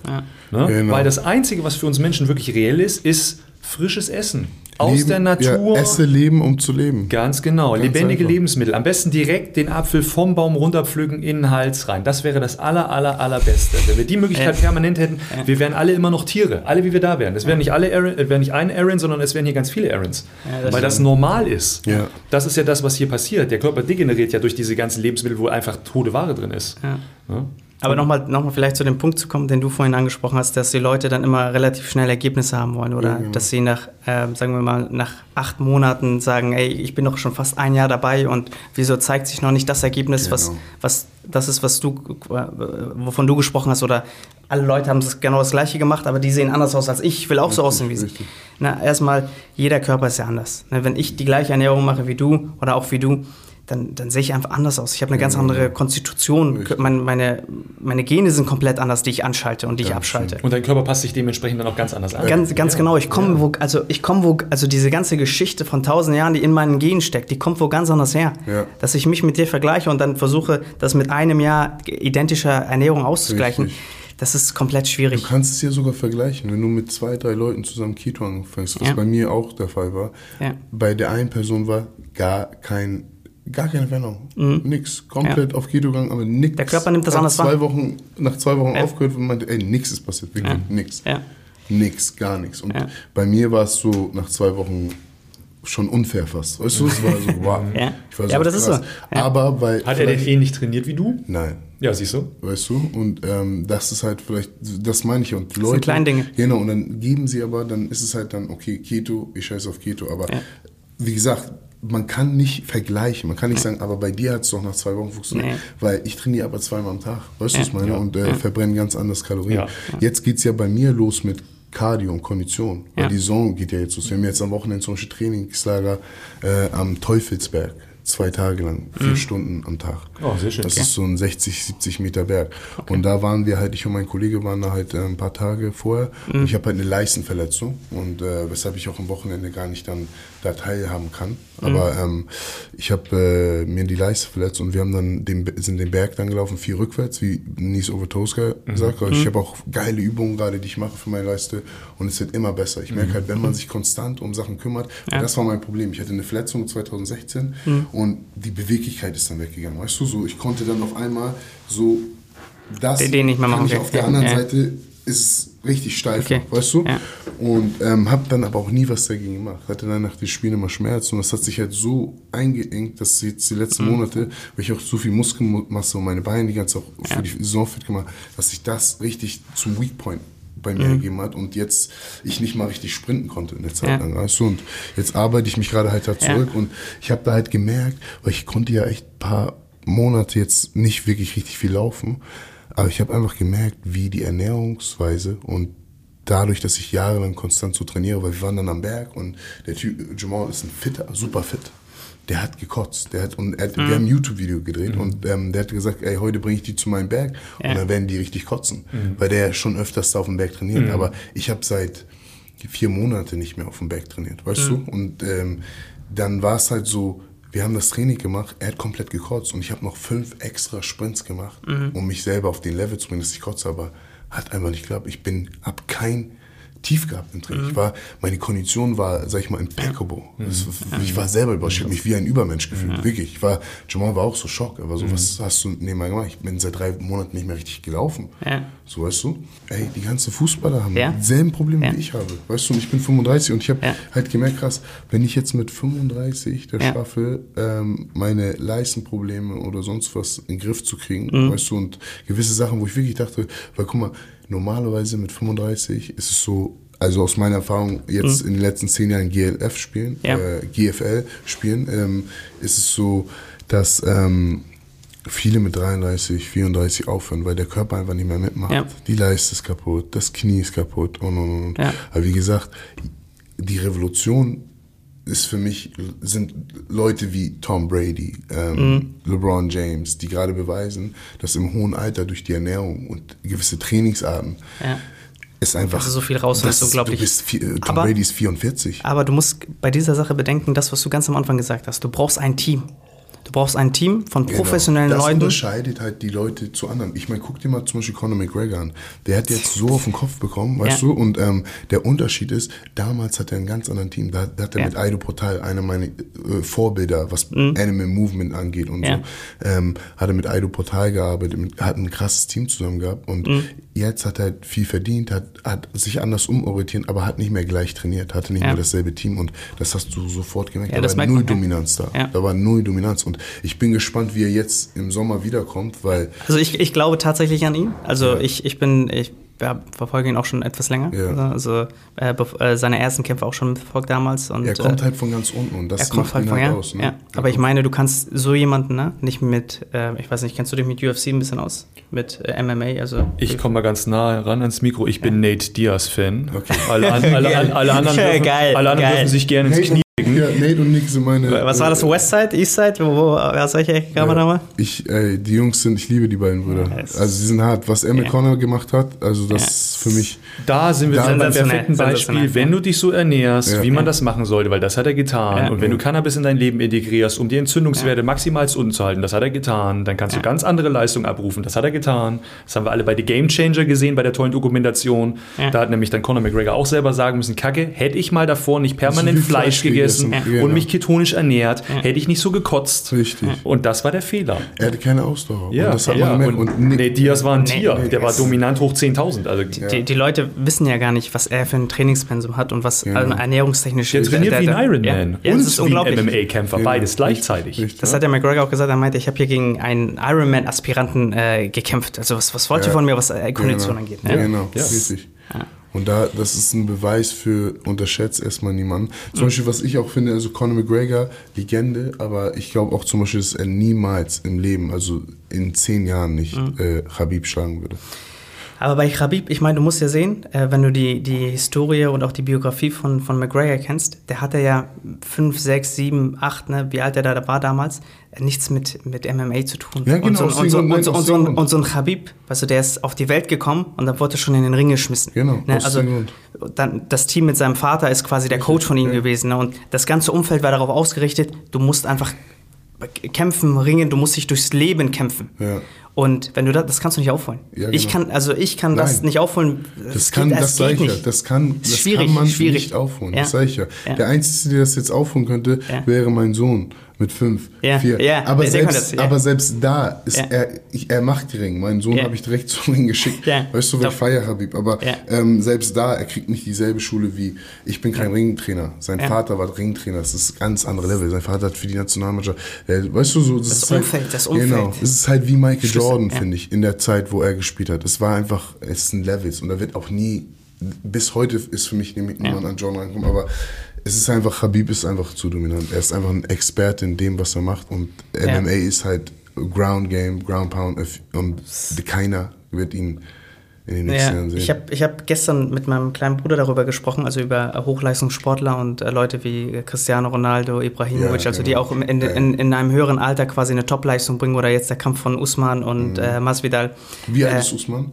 Ne? Genau. Weil das Einzige, was für uns Menschen wirklich reell ist, ist frisches Essen. Aus Leben, der Natur. Ja, esse Leben, um zu leben. Ganz genau. Ganz Lebendige einfach. Lebensmittel. Am besten direkt den Apfel vom Baum runterpflücken in den Hals rein. Das wäre das aller, aller, allerbeste. Wenn wir die Möglichkeit Ja. permanent hätten, wir wären alle immer noch Tiere. Alle, wie wir da wären. Es wären nicht alle Aaron, äh, wären nicht ein Aaron, sondern es wären hier ganz viele Aarons. Ja, das Weil das stimmt. normal ist. Ja. Das ist ja das, was hier passiert. Der Körper degeneriert ja durch diese ganzen Lebensmittel, wo einfach tote Ware drin ist. Ja. Aber nochmal noch mal vielleicht zu dem Punkt zu kommen, den du vorhin angesprochen hast, dass die Leute dann immer relativ schnell Ergebnisse haben wollen oder genau. dass sie nach, ähm, sagen wir mal, nach acht Monaten sagen, ey, ich bin doch schon fast ein Jahr dabei und wieso zeigt sich noch nicht das Ergebnis, was, Genau. was das ist, was du, äh, wovon du gesprochen hast oder alle Leute haben das genau das Gleiche gemacht, aber die sehen anders aus als ich, ich will auch so aussehen wie sie. richtig. Na, erstmal, jeder Körper ist ja anders. Ne, wenn ich die gleiche Ernährung mache wie du oder auch wie du, dann, dann sehe ich einfach anders aus. Ich habe eine ganz andere Konstitution. Richtig. Meine, meine, meine Gene sind komplett anders, die ich anschalte und die ich Ja, abschalte. Und dein Körper passt sich dementsprechend dann auch ganz anders an. Ganz, ganz Ja. genau. Ich komme wo, also ich komme wo, also diese ganze Geschichte von tausend Jahren, die in meinen Genen steckt, die kommt wo ganz anders her. Ja. Dass ich mich mit dir vergleiche und dann versuche, das mit einem Jahr identischer Ernährung auszugleichen, Richtig. das ist komplett schwierig. Du kannst es ja sogar vergleichen, wenn du mit zwei, drei Leuten zusammen Keto anfängst, was Ja. bei mir auch der Fall war. Ja. Bei der einen Person war gar kein, gar keine Veränderung. Nix. Komplett auf Keto gegangen, aber nix. Mhm. Der Körper nimmt das nach anders zwei wahr. Wochen, Nach zwei Wochen Ja. aufgehört und meinte, ey, nix ist passiert, wirklich nix. Ja. Nix, gar nichts. Und Ja. bei mir war es so nach zwei Wochen schon unfair fast. Weißt du, es war so, wow. Ja. Ich war Ja, aber das ist krass. so. Ja. Aber weil. Hat er den vielleicht- ähnlich trainiert wie du? Nein. Ja, siehst du? Weißt du? Und ähm, das ist halt vielleicht, das meine ich. Und Leute. sind Kleindinge. Genau, und dann geben sie aber, dann ist es halt dann, okay, Keto, ich scheiße auf Keto. Aber Ja. wie gesagt, man kann nicht vergleichen. Man kann nicht sagen, aber bei dir hat es doch nach zwei Wochen funktioniert. Nee. Weil ich trainiere aber zweimal am Tag. Weißt du, Ja. was ich meine? Ja. Und äh, verbrenne ganz anders Kalorien. Ja. Jetzt geht es ja bei mir los mit Cardio und Kondition. Weil Ja. die Saison geht ja jetzt los. Wir haben jetzt am Wochenende zum Beispiel Trainingslager äh, am Teufelsberg. Zwei Tage lang, vier Stunden am Tag. Oh, sehr schön. Das Okay. ist so ein 60, 70 Meter Berg. Und da waren wir halt, ich und mein Kollege waren da halt äh, ein paar Tage vorher. Und ich habe halt eine Leistenverletzung und äh, weshalb ich auch am Wochenende gar nicht dann da teilhaben kann. Aber ähm, ich habe äh, mir die Leiste verletzt und wir haben dann den, sind den Berg dann gelaufen, viel rückwärts, wie Nies over Toes gesagt. Also Ich habe auch geile Übungen gerade, die ich mache für meine Leiste und es wird immer besser. Ich merke halt, wenn man sich konstant um Sachen kümmert, weil das war mein Problem. Ich hatte eine Verletzung 2016 und die Beweglichkeit ist dann weggegangen. Weißt du, so ich konnte dann auf einmal so das Den- den nicht mehr kann machen, ich okay. auf der Ja, anderen ja. Seite ist es richtig steif, Okay. weißt du? Ja. Und ähm, habe dann aber auch nie was dagegen gemacht. Hatte dann nach den Spielen immer Schmerzen und das hat sich halt so eingeengt, dass jetzt die letzten Mhm. Monate, weil ich auch so viel Muskelmasse und meine Beine die ganze auch für die Saison fit gemacht, dass sich das richtig zum Weak Bei Mhm. mir gegeben hat und jetzt ich nicht mal richtig sprinten konnte in der Zeit Ja. lang, weißt du? Und jetzt arbeite ich mich gerade halt da Ja. zurück und ich habe da halt gemerkt, weil ich konnte ja echt ein paar Monate jetzt nicht wirklich richtig viel laufen, aber ich habe einfach gemerkt, wie die Ernährungsweise und dadurch, dass ich jahrelang konstant so trainiere, weil wir waren dann am Berg und der Typ, Jamal ist ein fitter, super fit. Der hat gekotzt. Der hat, und hat, Wir haben ein YouTube-Video gedreht und ähm, der hat gesagt, ey, heute bringe ich die zu meinem Berg Ja. und dann werden die richtig kotzen. Weil der schon öfters da auf dem Berg trainiert. Aber ich habe seit vier Monate nicht mehr auf dem Berg trainiert, weißt du? Und ähm, dann war es halt so, wir haben das Training gemacht, er hat komplett gekotzt und ich habe noch fünf extra Sprints gemacht, um mich selber auf den Level zu bringen, dass ich kotze, aber hat einfach nicht geklappt. Ich bin, hab kein Tief gehabt im Training. Ich war, meine Kondition war, sag ich mal, impeccable. Das, ich war selber überrascht, habe mich wie ein Übermensch gefühlt, wirklich. Ich war, Jamal war auch so schock, er war so, was hast du nebenbei gemacht? Ich bin seit drei Monaten nicht mehr richtig gelaufen. Ja. So, weißt du? Ey, die ganzen Fußballer haben Ja. dieselben Probleme, Ja. wie ich habe. Weißt du, und ich bin 35 und ich habe Ja. halt gemerkt, krass, wenn ich jetzt mit 35 das Ja. schaffe, ähm, meine Leistenprobleme oder sonst was in den Griff zu kriegen, Mhm. weißt du, und gewisse Sachen, wo ich wirklich dachte, weil guck mal, normalerweise mit 35 ist es so, also aus meiner Erfahrung jetzt in den letzten zehn Jahren GLF spielen, Mhm. Ja. äh, GFL spielen, ähm, ist es so, dass ähm, viele mit 33, 34 aufhören, weil der Körper einfach nicht mehr mitmacht. Ja. Die Leiste ist kaputt, das Knie ist kaputt und und und. Ja. Aber wie gesagt, die Revolution ist für mich, sind Leute wie Tom Brady, ähm, Mhm. LeBron James, die gerade beweisen, dass im hohen Alter durch die Ernährung und gewisse Trainingsarten Ja. ist einfach. Also so viel raus, das ist unglaublich. Du bist, vier- äh, Tom Aber- Brady ist 44. Aber du musst bei dieser Sache bedenken, das, was du ganz am Anfang gesagt hast. Du brauchst ein Team. Du brauchst ein Team von professionellen genau. das Leuten. unterscheidet halt die Leute zu anderen. Ich meine, guck dir mal zum Beispiel Conor McGregor an. Der hat jetzt so auf den Kopf bekommen, weißt Ja. du? Und ähm, der Unterschied ist, damals hat er einen ganz anderen Team. Da, da hat er Ja. mit Aido Portal, einer meiner äh, Vorbilder, was Animal Movement angeht und Mhm. Ja. so, ähm, hat er mit Aido Portal gearbeitet, mit, hat ein krasses Team zusammen gehabt. Und Mhm. jetzt hat er viel verdient, hat, hat sich anders umorientiert, aber hat nicht mehr gleich trainiert, hatte nicht mehr dasselbe Team. Und das hast du sofort gemerkt. Da das war null. Dominanz da. Da war null Dominanz. Und ich bin gespannt, wie er jetzt im Sommer wiederkommt, weil Also ich, ich glaube tatsächlich an ihn. Also ich, ich bin, ich ja, verfolge ihn auch schon etwas länger. Ja. Also äh, bev- äh, seine ersten Kämpfe auch schon verfolgt damals. Und, er kommt äh, halt von ganz unten und das er kommt macht halt ihn von halt ja. aus. Ne? ja. Er Aber ich meine, du kannst so jemanden, ne, nicht mit, äh, ich weiß nicht, kennst du dich mit UFC ein bisschen aus? Mit äh, MMA? Also Ich komme mal ganz nah ran ans Mikro. Ich bin Nate Diaz-Fan. Okay. Alle, an, alle, alle, alle anderen, dürfen, Geil, alle anderen geil. dürfen sich gerne ins Knie. Ja, Nate und Nick sind meine. was war das? äh, Westside, Eastside? Wo, wo, aus welcher Ecke kam Ja, nochmal? ich, ey, die Jungs sind, ich liebe die beiden Brüder. Ja, es- also sie sind hart. Was Emma Ja. Connor gemacht hat, also das Ja. ist für mich. Da sind wir Da- beim perfekten Beispiel, wenn du dich so ernährst, Ja. wie man das machen sollte, weil das hat er getan. Ja. Und wenn du Cannabis in dein Leben integrierst, um die Entzündungswerte maximal zu unten zu halten, das hat er getan. Dann kannst du ganz andere Leistungen abrufen, das hat er getan. Das haben wir alle bei The Game Changer gesehen, bei der tollen Dokumentation. Ja. Da hat nämlich dann Conor McGregor auch selber sagen müssen, Kacke, hätte ich mal davor nicht permanent Fleisch, Fleisch gegessen gegessen. Ja. und mich ketonisch ernährt, hätte ich nicht so gekotzt. Richtig. Und das war der Fehler. Er hatte keine Ausdauer. Ja, und das hat ja. man. Und, Und, nee, Diaz war ein Nee, Tier. nee, der war dominant hoch 10.000. Also, Die, die Leute wissen ja gar nicht, was er für ein Trainingspensum hat und was Genau. also ernährungstechnisch der trainiert wie ein Ironman Ja, ja das und ist wie ein unglaublich. MMA-Kämpfer, Genau. beides gleichzeitig. Richtig. Das hat der McGregor auch gesagt, er meinte, ich habe hier gegen einen Ironman-Aspiranten äh, gekämpft. Also was, was wollt ihr Ja. von mir, was äh, Kondition genau. angeht? Ne? Genau, Ja. Und da, das ist ein Beweis für, unterschätzt erstmal niemanden. Zum Beispiel, was ich auch finde, also Conor McGregor, Legende, aber ich glaube auch zum Beispiel, dass er niemals im Leben, also in zehn Jahren nicht äh, Khabib schlagen würde. Aber bei Khabib, ich meine, du musst ja sehen, äh, wenn du die, die Historie und auch die Biografie von, von McGregor kennst, der hatte ja 5, 6, 7, 8, ne, wie alt er da war damals, nichts mit, mit MMA zu tun. Ja, genau, Und so, und so, und so, und ein- Grund. und so ein Khabib, weißt du, der ist auf die Welt gekommen und dann wurde er schon in den Ring geschmissen. Genau, Ne, also dann das Team mit seinem Vater ist quasi der Coach von ihm gewesen. Ne? Und das ganze Umfeld war darauf ausgerichtet, du musst einfach kämpfen, ringen, du musst dich durchs Leben kämpfen. Ja. Und wenn du das, das kannst du nicht aufholen. Ja, Ich genau. kann, also ich kann das Nein. nicht aufholen. Das kann, das sag ich ja, das kann, das schwierig, kann man schwierig. nicht aufholen. Ja. Das sag ich ja. Ja. Der Einzige, der das jetzt aufholen könnte, wäre mein Sohn mit fünf, vier. ja, aber, selbst, das, aber selbst da ist er, ich, er macht die Ring. Meinen Sohn habe ich direkt zum Ring geschickt. Weißt du, ich feiere Habib. Aber ähm, selbst da, er kriegt nicht dieselbe Schule wie ich bin kein Ringtrainer. Sein. Vater war Ringtrainer. Das ist ganz andere Level. Sein Vater hat für die Nationalmannschaft. Der, weißt du so, das, ist Umfeld, halt, das Umfeld. Genau. Es ist halt wie Michael Schlüssel, Jordan, ja. finde ich, in der Zeit, wo er gespielt hat. Es war einfach, es sind Levels und da wird auch nie, bis heute ist für mich niemand an Jordan rankommen, aber es ist einfach, Habib ist einfach zu dominant. Er ist einfach ein Experte in dem, was er macht und Ja. MMA ist halt Ground Game, Ground Pound und keiner wird ihn in den nächsten Ja, Jahren sehen. ich habe ich hab gestern mit meinem kleinen Bruder darüber gesprochen, also über äh, Hochleistungssportler und äh, Leute wie äh, Cristiano Ronaldo, Ibrahimovic, Ja, also die genau. auch im, in, in, in einem höheren Alter quasi eine Topleistung bringen oder jetzt der Kampf von Usman und äh, Masvidal. Mhm. Wie alt äh, ist Usman?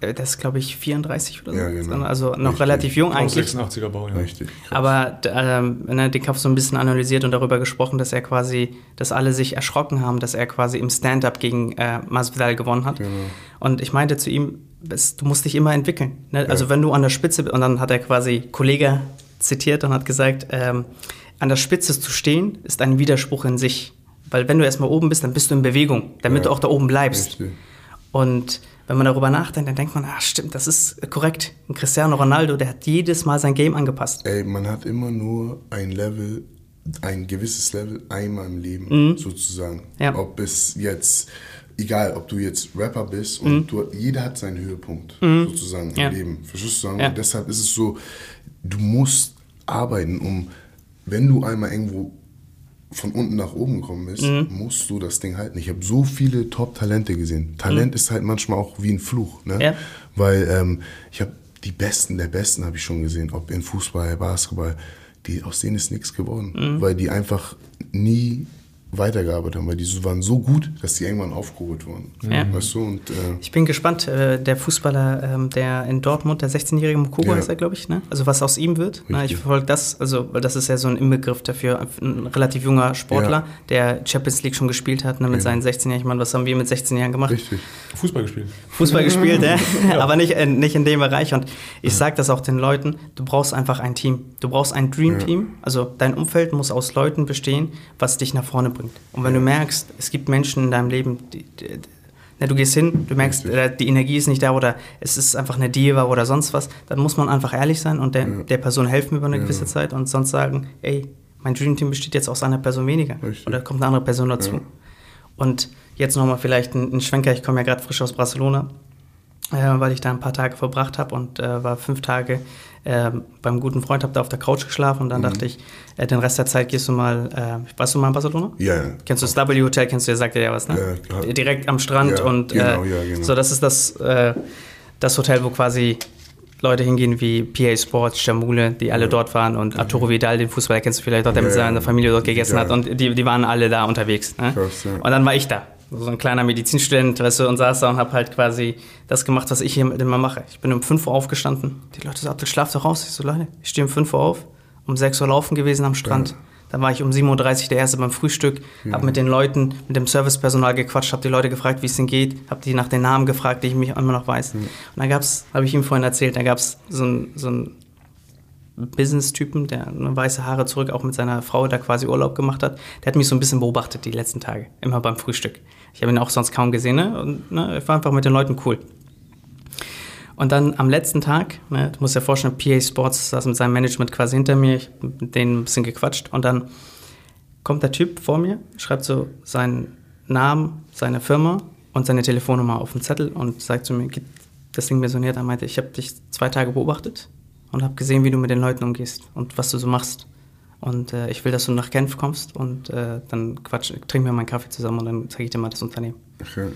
Äh, Das ist, glaube ich, 34 oder so. Ja, genau. Also noch Richtig. relativ jung eigentlich. 86er Bau, ja. Richtig. Aber d- ähm, ne, den Kampf so ein bisschen analysiert und darüber gesprochen, dass er quasi, dass alle sich erschrocken haben, dass er quasi im Stand-up gegen äh, Masvidal gewonnen hat. Genau. Und ich meinte zu ihm, es, du musst dich immer entwickeln. Ne? Also wenn du an der Spitze bist, und dann hat er quasi Kollege zitiert und hat gesagt, ähm, an der Spitze zu stehen, ist ein Widerspruch in sich. Weil wenn du erstmal oben bist, dann bist du in Bewegung, damit Ja. du auch da oben bleibst. Richtig. Und wenn man darüber nachdenkt, dann denkt man, ah, stimmt, das ist korrekt. Ein Cristiano Ronaldo, der hat jedes Mal sein Game angepasst. Ey, man hat immer nur ein Level, ein gewisses Level einmal im Leben, sozusagen. Mhm. Ja. Ob es jetzt, egal, ob du jetzt Rapper bist und du, jeder hat seinen Höhepunkt, sozusagen, Mhm. Ja. im Leben. Verstehst du? sagen? Ja. Und deshalb ist es so, du musst arbeiten, um, wenn du einmal irgendwo von unten nach oben gekommen bist, Mhm. musst du das Ding halten. Ich habe so viele Top-Talente gesehen. Talent ist halt manchmal auch wie ein Fluch, ne? Mhm. Ja. Weil ähm, ich habe die Besten der Besten habe ich schon gesehen, ob in Fußball, Basketball, die aus denen ist nichts geworden, Mhm. weil die einfach nie weitergearbeitet haben, weil die waren so gut, dass die irgendwann aufgeholt wurden. Ja. Weißt du? Und äh, Ich bin gespannt, äh, der Fußballer, ähm, der in Dortmund, der 16-jährige Mukoko Ja. ist er, glaube ich, ne? Also was aus ihm wird. Na, ich Richtig. verfolge das, also weil das ist ja so ein Inbegriff dafür, ein relativ junger Sportler, Ja. der Champions League schon gespielt hat, ne, mit seinen 16 Jahren. Ich meine, was haben wir mit 16 Jahren gemacht? richtig. Fußball gespielt. Fußball gespielt, ja. aber nicht, äh, nicht in dem Bereich. Und ich sage das auch den Leuten, du brauchst einfach ein Team. Du brauchst ein Dream-Team. Also dein Umfeld muss aus Leuten bestehen, was dich nach vorne bringt. Und wenn du merkst, es gibt Menschen in deinem Leben, die, die, na, du gehst hin, du merkst, äh, die Energie ist nicht da oder es ist einfach eine Diva oder sonst was, dann muss man einfach ehrlich sein und der, der Person helfen über eine gewisse Zeit und sonst sagen, ey, mein Dream-Team besteht jetzt aus einer Person weniger. Richtig. Oder kommt eine andere Person dazu. Ja. Und jetzt nochmal vielleicht ein, ein Schwenker, ich komme ja gerade frisch aus Barcelona, weil ich da ein paar Tage verbracht habe und äh, war fünf Tage äh, beim guten Freund, habe da auf der Couch geschlafen und dann dachte ich, äh, den Rest der Zeit gehst du mal, äh, warst du mal in Barcelona? Ja, ja. Kennst du das W-Hotel, kennst du, sagt dir ja was, ne? Ja, klar. Direkt am Strand Ja, und genau, äh, ja, genau. so, das ist das, äh, das Hotel, wo quasi Leute hingehen wie PA Sports, Jamule, die alle dort waren und Arturo Vidal, den Fußballer kennst du vielleicht dort, der Ja, mit seiner ja. Familie dort gegessen Ja. hat und die, die waren alle da unterwegs. Ne? Krass, ja. Und dann war ich da, so ein kleiner Medizinstudent, weißt du, und saß da und habe halt quasi das gemacht, was ich hier immer mache. Ich bin um 5 Uhr aufgestanden, die Leute sagten, schlaf doch raus. Ich so, Leute, ich stehe um 5 Uhr auf, um 6 Uhr laufen gewesen am Strand. Dann war ich um 7.30 Uhr der Erste beim Frühstück, habe mit den Leuten, mit dem Servicepersonal gequatscht, habe die Leute gefragt, wie es denen geht, habe die nach den Namen gefragt, die ich mich immer noch weiß. Und dann gab's, habe ich ihm vorhin erzählt, da gab es so ein, so ein Business-Typen, der eine weiße Haare zurück auch mit seiner Frau da quasi Urlaub gemacht hat. Der hat mich so ein bisschen beobachtet die letzten Tage, immer beim Frühstück. Ich habe ihn auch sonst kaum gesehen, ne? Und ne, ich war einfach mit den Leuten cool. Und dann am letzten Tag, ne, du musst dir vorstellen, PA Sports saß mit seinem Management quasi hinter mir, ich hab mit denen ein bisschen gequatscht und dann kommt der Typ vor mir, schreibt so seinen Namen, seine Firma und seine Telefonnummer auf den Zettel und sagt zu mir, geht das Ding mir so näher, er meinte, ich habe dich zwei Tage beobachtet und habe gesehen, wie du mit den Leuten umgehst und was du so machst. Und äh, ich will, dass du nach Genf kommst und äh, dann quatsch, trinken wir mal einen Kaffee zusammen und dann zeige ich dir mal das Unternehmen. Okay.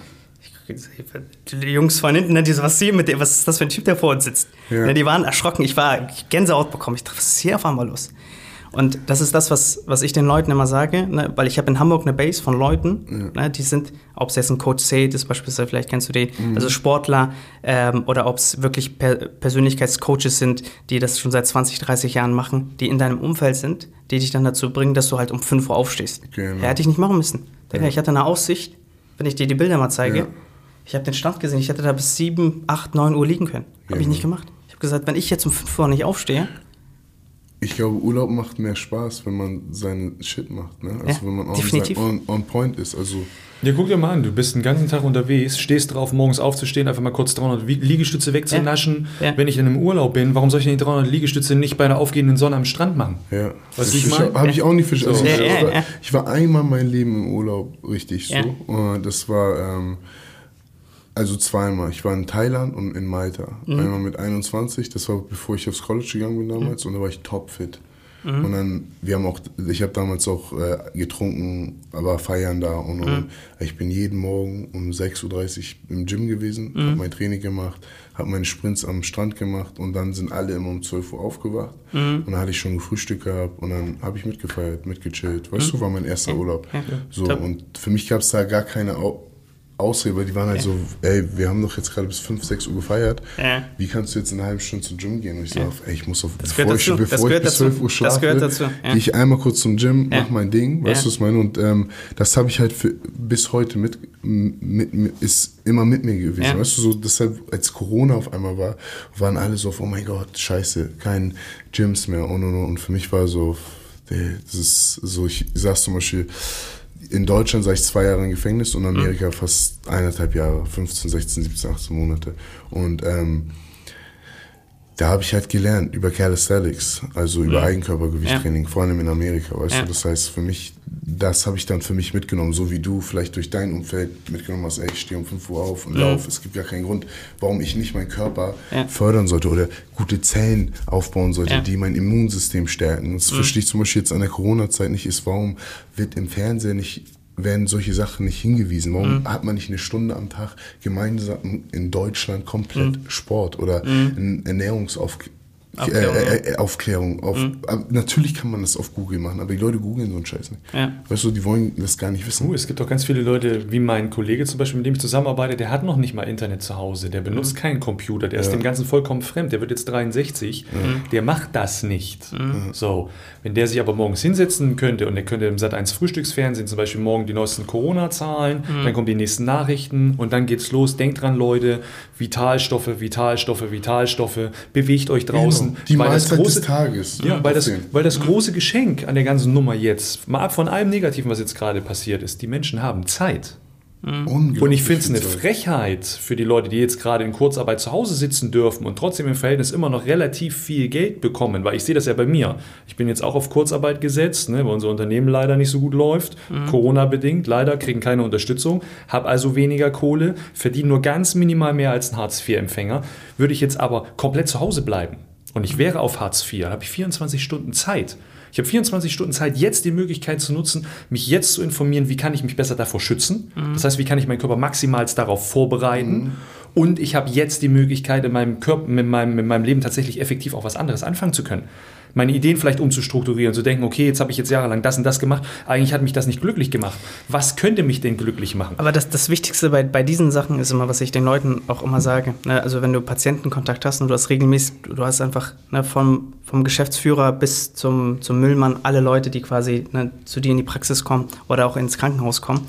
Die Jungs von hinten, ne, die so, was, hier mit dem, was ist das für ein Typ, der vor uns sitzt? Ja. Ne, die waren erschrocken, ich war Gänsehaut bekommen. Ich dachte, was ist hier auf einmal los? Und das ist das, was, was ich den Leuten immer sage, ne, weil ich habe in Hamburg eine Base von Leuten, ne, die sind, ob es jetzt ein Coach Sade ist beispielsweise, vielleicht kennst du den, also Sportler, ähm, oder ob es wirklich per Persönlichkeitscoaches sind, die das schon seit 20, 30 Jahren machen, die in deinem Umfeld sind, die dich dann dazu bringen, dass du halt um 5 Uhr aufstehst. Genau. Ja, hätte ich nicht machen müssen. Digga, Ich hatte eine Aussicht, wenn ich dir die Bilder mal zeige, Ja. Ich habe den Stand gesehen, ich hätte da bis 7, 8, 9 Uhr liegen können. Habe Ja, ich nicht Mann. gemacht. Ich habe gesagt, wenn ich jetzt um 5 Uhr nicht aufstehe, Ich glaube, Urlaub macht mehr Spaß, wenn man seinen Shit macht, ne? Also Ja, wenn man on, on, on point ist. Also Ja, guck dir mal an, du bist den ganzen Tag unterwegs, stehst drauf, morgens aufzustehen, einfach mal kurz 300 Wie- Liegestütze wegzunaschen. Ja. Wenn ich in einem Urlaub bin, warum soll ich denn die 300 Liegestütze nicht bei einer aufgehenden Sonne am Strand machen? Ja, du, wie ich mein? Habe ich auch nicht verstanden. So. Also, Ja, ich, ja, war, ja. ich war einmal mein Leben im Urlaub richtig so. Ja. Und das war, ähm, also zweimal. Ich war in Thailand und in Malta. Mhm. Einmal mit 21, das war bevor ich aufs College gegangen bin damals. Und da war ich topfit. Mhm. Und dann, wir haben auch, ich habe damals auch äh, getrunken, aber feiern da. Und, und Mhm. ich bin jeden Morgen um 6.30 Uhr im Gym gewesen, Mhm. habe mein Training gemacht, habe meine Sprints am Strand gemacht und dann sind alle immer um 12 Uhr aufgewacht. Mhm. Und dann hatte ich schon gefrühstückt gehabt und dann habe ich mitgefeiert, mitgechillt. Weißt du, war mein erster Urlaub. Mhm. So, und für mich gab es da gar keine Au Ausrede, weil die waren halt so, ey, wir haben doch jetzt gerade bis 5, 6 Uhr gefeiert. Wie kannst du jetzt in einer halben Stunde zum Gym gehen? Und ich sage, ey, ich muss auf, Das bevor ich, bevor ich bis dazu. 12 Uhr schlafe, gehört dazu, ja. gehe ich einmal kurz zum Gym, mach mein Ding, weißt du, was ich meine? Und ähm, das habe ich halt für, bis heute mit, mit, mit, ist immer mit mir gewesen. Weißt du, so deshalb, als Corona auf einmal war, waren alle so auf, oh mein Gott, scheiße, kein Gyms mehr und und und. Und für mich war so, ey, das ist so, ich saß zum Beispiel, in Deutschland saß ich zwei Jahre im Gefängnis und in Amerika fast eineinhalb Jahre, 15, 16, 17, 18 Monate. Und ähm, da habe ich halt gelernt über Calisthenics, also über Eigenkörpergewichttraining, vor allem in Amerika, weißt Ja. du. Das heißt, für mich, das habe ich dann für mich mitgenommen, so wie du vielleicht durch dein Umfeld mitgenommen hast, ey, ich stehe um 5 Uhr auf und laufe. Es gibt gar keinen Grund, warum ich nicht meinen Körper Ja. fördern sollte oder gute Zellen aufbauen sollte, Ja. Mhm. die mein Immunsystem stärken. Das verstehe ich zum Beispiel jetzt an der Corona-Zeit nicht, ist, warum wird im Fernsehen nicht werden solche Sachen nicht hingewiesen? Warum Mhm. hat man nicht eine Stunde am Tag gemeinsam in Deutschland komplett Mhm. Sport oder ein Ernährungsaufklärung? Aufklärung, äh, äh, äh, Aufklärung. Auf, aber Natürlich kann man das auf Google machen, aber die Leute googeln so einen Scheiß nicht. Ja. Weißt du, die wollen das gar nicht wissen. Uh, es gibt doch ganz viele Leute, wie mein Kollege zum Beispiel, mit dem ich zusammenarbeite, der hat noch nicht mal Internet zu Hause, der benutzt keinen Computer, der ist dem Ganzen vollkommen fremd, der wird jetzt 63, der macht das nicht. So, wenn der sich aber morgens hinsetzen könnte und der könnte im Sat 1 Frühstücksfernsehen zum Beispiel morgen die neuesten Corona-Zahlen, dann kommen die nächsten Nachrichten und dann geht's los. Denkt dran, Leute, Vitalstoffe, Vitalstoffe, Vitalstoffe, bewegt euch draußen. Genau. Die Weil das große- des Tages. ja, weil das, weil das große Geschenk an der ganzen Nummer jetzt, mal ab von allem Negativen, was jetzt gerade passiert ist, die Menschen haben Zeit. Unglaublich Und ich finde es eine. Frechheit für die Leute, die jetzt gerade in Kurzarbeit zu Hause sitzen dürfen und trotzdem im Verhältnis immer noch relativ viel Geld bekommen, weil ich sehe das ja bei mir. Ich bin jetzt auch auf Kurzarbeit gesetzt, ne, weil unser Unternehmen leider nicht so gut läuft, Corona-bedingt, leider kriegen keine Unterstützung, habe also weniger Kohle, verdiene nur ganz minimal mehr als ein Hartz-IV-Empfänger, würde ich jetzt aber komplett zu Hause bleiben und ich wäre auf Hartz IV, dann habe ich 24 Stunden Zeit. Ich habe 24 Stunden Zeit, jetzt die Möglichkeit zu nutzen, mich jetzt zu informieren, wie kann ich mich besser davor schützen. Das heißt, wie kann ich meinen Körper maximal darauf vorbereiten. Und ich habe jetzt die Möglichkeit, in meinem Körper, mit meinem, mit meinem Leben tatsächlich effektiv auch was anderes anfangen zu können. Meine Ideen vielleicht umzustrukturieren, zu denken, okay, jetzt habe ich jetzt jahrelang das und das gemacht, eigentlich hat mich das nicht glücklich gemacht. Was könnte mich denn glücklich machen? Aber das, das Wichtigste bei, bei diesen Sachen ist immer, was ich den Leuten auch immer sage. Ne? Also wenn du Patientenkontakt hast und du hast regelmäßig, du hast einfach ne, vom, vom Geschäftsführer bis zum, zum Müllmann alle Leute, die quasi ne, zu dir in die Praxis kommen oder auch ins Krankenhaus kommen,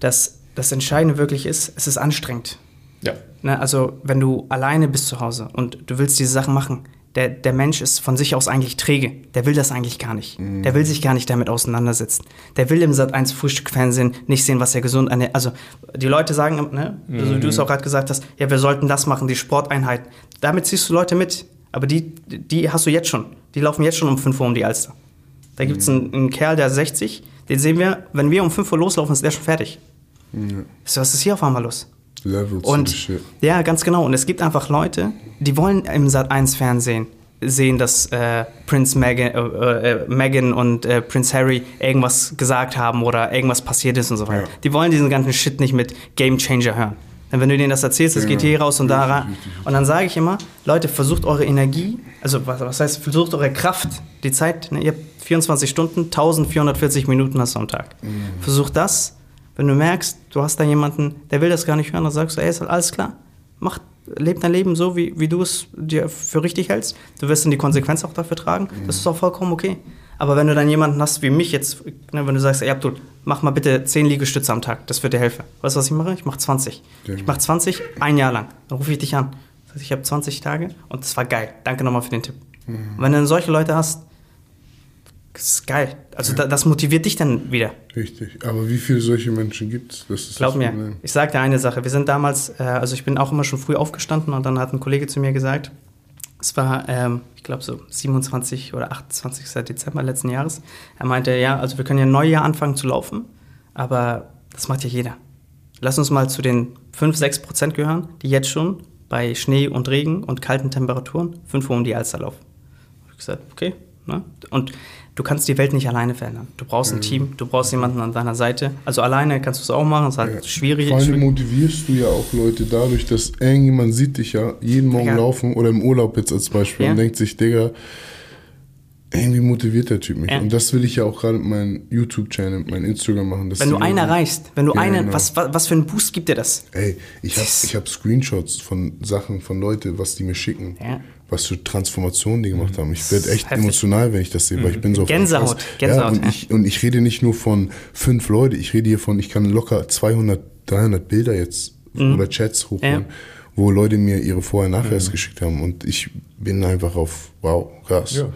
dass das Entscheidende wirklich ist, es ist anstrengend. Ja. Ne, also wenn du alleine bist zu Hause und du willst diese Sachen machen, der, der Mensch ist von sich aus eigentlich träge. Der will das eigentlich gar nicht. Der will sich gar nicht damit auseinandersetzen. Der will im Sat 1 Frühstückfernsehen nicht sehen, was er gesund ernährt. Also die Leute sagen, ne, also du es auch gerade gesagt hast, ja, wir sollten das machen, die Sporteinheit. Damit ziehst du Leute mit. Aber die, die hast du jetzt schon. Die laufen jetzt schon um 5 Uhr um die Alster. Da gibt es einen, einen Kerl, der ist 60, den sehen wir, wenn wir um 5 Uhr loslaufen, ist der schon fertig. So, was ist hier auf einmal los? Level to Und shit. ja, ganz genau. Und es gibt einfach Leute, die wollen im Sat 1 Fernsehen sehen, dass äh, Prince Meghan, äh, äh, Meghan und äh, Prince Harry irgendwas gesagt haben oder irgendwas passiert ist und so weiter. Ja. Die wollen diesen ganzen Shit nicht mit Game Changer hören. Denn wenn du denen das erzählst, das Ja, geht hier raus und da rein. Und dann sage ich immer, Leute, versucht eure Energie, also was, was heißt, versucht eure Kraft, die Zeit, ne, ihr habt 24 Stunden, 1440 Minuten hast du am Tag. Mhm. Versuch das, wenn du merkst, du hast da jemanden, der will das gar nicht hören, dann sagst du, ey, ist alles klar, mach, leb dein Leben so, wie, wie du es dir für richtig hältst. Du wirst dann die Konsequenz auch dafür tragen, das ist auch vollkommen okay. Aber wenn du dann jemanden hast wie mich jetzt, ne, wenn du sagst, ey Abdul, mach mal bitte 10 Liegestütze am Tag, das wird dir helfen. Weißt du, was ich mache? Ich mache 20. Ja. Ich mache 20 ein Jahr lang. Dann rufe ich dich an. Das heißt, ich habe 20 Tage und das war geil. Danke nochmal für den Tipp. Mhm. Und wenn du dann solche Leute hast, ist geil. Also da, das motiviert dich dann wieder. Richtig. Aber wie viele solche Menschen gibt es? Das ist Glaub das mir, Problem. ich sag dir eine Sache. Wir sind damals, äh, also ich bin auch immer schon früh aufgestanden und dann hat ein Kollege zu mir gesagt, es war, ähm, ich glaube so 27 oder 28. Dezember letzten Jahres. Er meinte, ja, also wir können ja ein Neujahr anfangen zu laufen, aber das macht ja jeder. Lass uns mal zu den 5, 6 Prozent gehören, die jetzt schon bei Schnee und Regen und kalten Temperaturen 5 Uhr um die Alster laufen. Ich gesagt, okay. Ne? Und du kannst die Welt nicht alleine verändern. Du brauchst ein Team, du brauchst jemanden an deiner Seite. Also alleine kannst du es auch machen, das ist halt Ja. schwierig. Vor allem motivierst du ja auch Leute dadurch, dass irgendjemand sieht dich ja jeden Morgen Ja. laufen oder im Urlaub jetzt als Beispiel Ja. und denkt sich, Digga, irgendwie motiviert der Typ mich. Ja. Und das will ich ja auch gerade mit meinem YouTube-Channel, mit meinem Instagram machen. Wenn du einen erreichst, wenn du Ja, einen, genau. was, was, was für einen Boost gibt dir das? Ey, ich habe ich hab Screenshots von Sachen, von Leuten, was die mir schicken. Ja. Was für Transformationen die gemacht haben. Ich werde echt heftig. emotional, wenn ich das sehe, weil ich bin so auf Gänsehaut, Krass. Gänsehaut, Ja, und, ja. ich, und ich rede nicht nur von fünf Leute, ich rede hier von, ich kann locker 200, 300 Bilder jetzt oder Chats hochladen, Mhm. Ja. wo Leute mir ihre Vorher-Nachhers geschickt haben. Und ich bin einfach auf, wow, krass. Ja.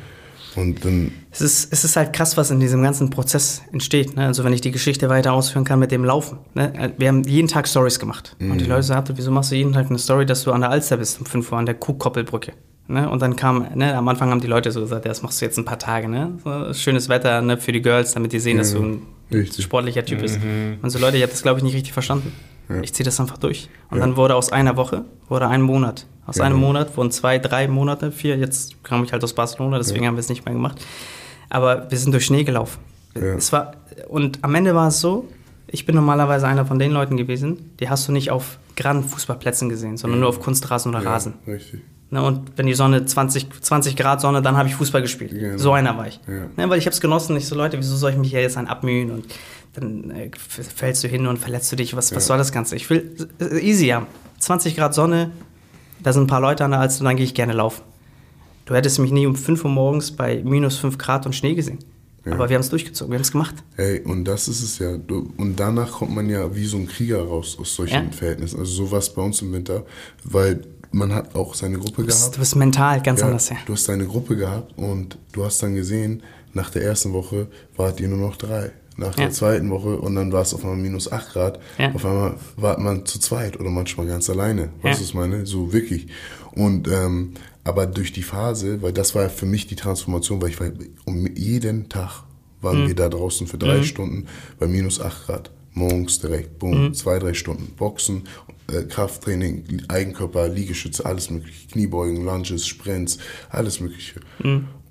Und dann, Es ist, es ist halt krass, was in diesem ganzen Prozess entsteht. Ne? Also wenn ich die Geschichte weiter ausführen kann mit dem Laufen. Ne? Wir haben jeden Tag Stories gemacht. Und Mhm. die Leute sagten, wieso machst du jeden Tag eine Story, dass du an der Alster bist um 5 Uhr an der Kuhkoppelbrücke? Ne? Und dann kam, ne, am Anfang haben die Leute so gesagt, ja, das machst du jetzt ein paar Tage. Ne? So, schönes Wetter ne, für die Girls, damit die sehen, dass du ein richtig. sportlicher Typ bist. Und so Leute, ich habe das, glaube ich, nicht richtig verstanden. Ja. Ich ziehe das einfach durch. Und Ja. dann wurde aus einer Woche, wurde ein Monat. Aus Ja. einem Monat wurden zwei, drei Monate, vier. Jetzt kam ich halt aus Barcelona, deswegen haben wir es nicht mehr gemacht. Aber wir sind durch Schnee gelaufen. Es war, und am Ende war es so, ich bin normalerweise einer von den Leuten gewesen, die hast du nicht auf Grand Fußballplätzen gesehen, sondern nur auf Kunstrasen oder Rasen. richtig. Ne, und wenn die Sonne 20, 20 Grad Sonne, dann habe ich Fußball gespielt. Genau. So einer war ich. Ja. Ne, weil ich habe es genossen. Ich so, Leute, wieso soll ich mich hier jetzt an abmühen? Und dann äh, fällst du hin und verletzt du dich. Was, was Ja. soll das Ganze? Ich will äh, easy haben. 20 Grad Sonne, da sind ein paar Leute an der Alster und dann gehe ich gerne laufen. Du hättest mich nie um 5 Uhr morgens bei minus 5 Grad und Schnee gesehen. Ja. Aber wir haben es durchgezogen, wir haben es gemacht. Ey, und das ist es ja. Und danach kommt man ja wie so ein Krieger raus aus solchen Ja. Verhältnissen. Also so war es bei uns im Winter, weil man hat auch seine Gruppe Du bist, gehabt. du bist mental ganz Ja, anders, ja. Du hast deine Gruppe gehabt und du hast dann gesehen, nach der ersten Woche wart ihr nur noch drei. Nach Ja. der zweiten Woche und dann war es auf einmal minus 8 Grad. Ja. Auf einmal war man zu zweit oder manchmal ganz alleine. Weißt du, was ich meine? So wirklich. Und ähm, aber durch die Phase, weil das war für mich die Transformation, weil ich war um jeden Tag waren wir da draußen für drei Stunden bei minus 8 Grad. Morgens direkt, boom, zwei, drei Stunden. Boxen, äh, Krafttraining, Eigenkörper, Liegestütze, alles mögliche. Kniebeugen, Lunges, Sprints, alles mögliche.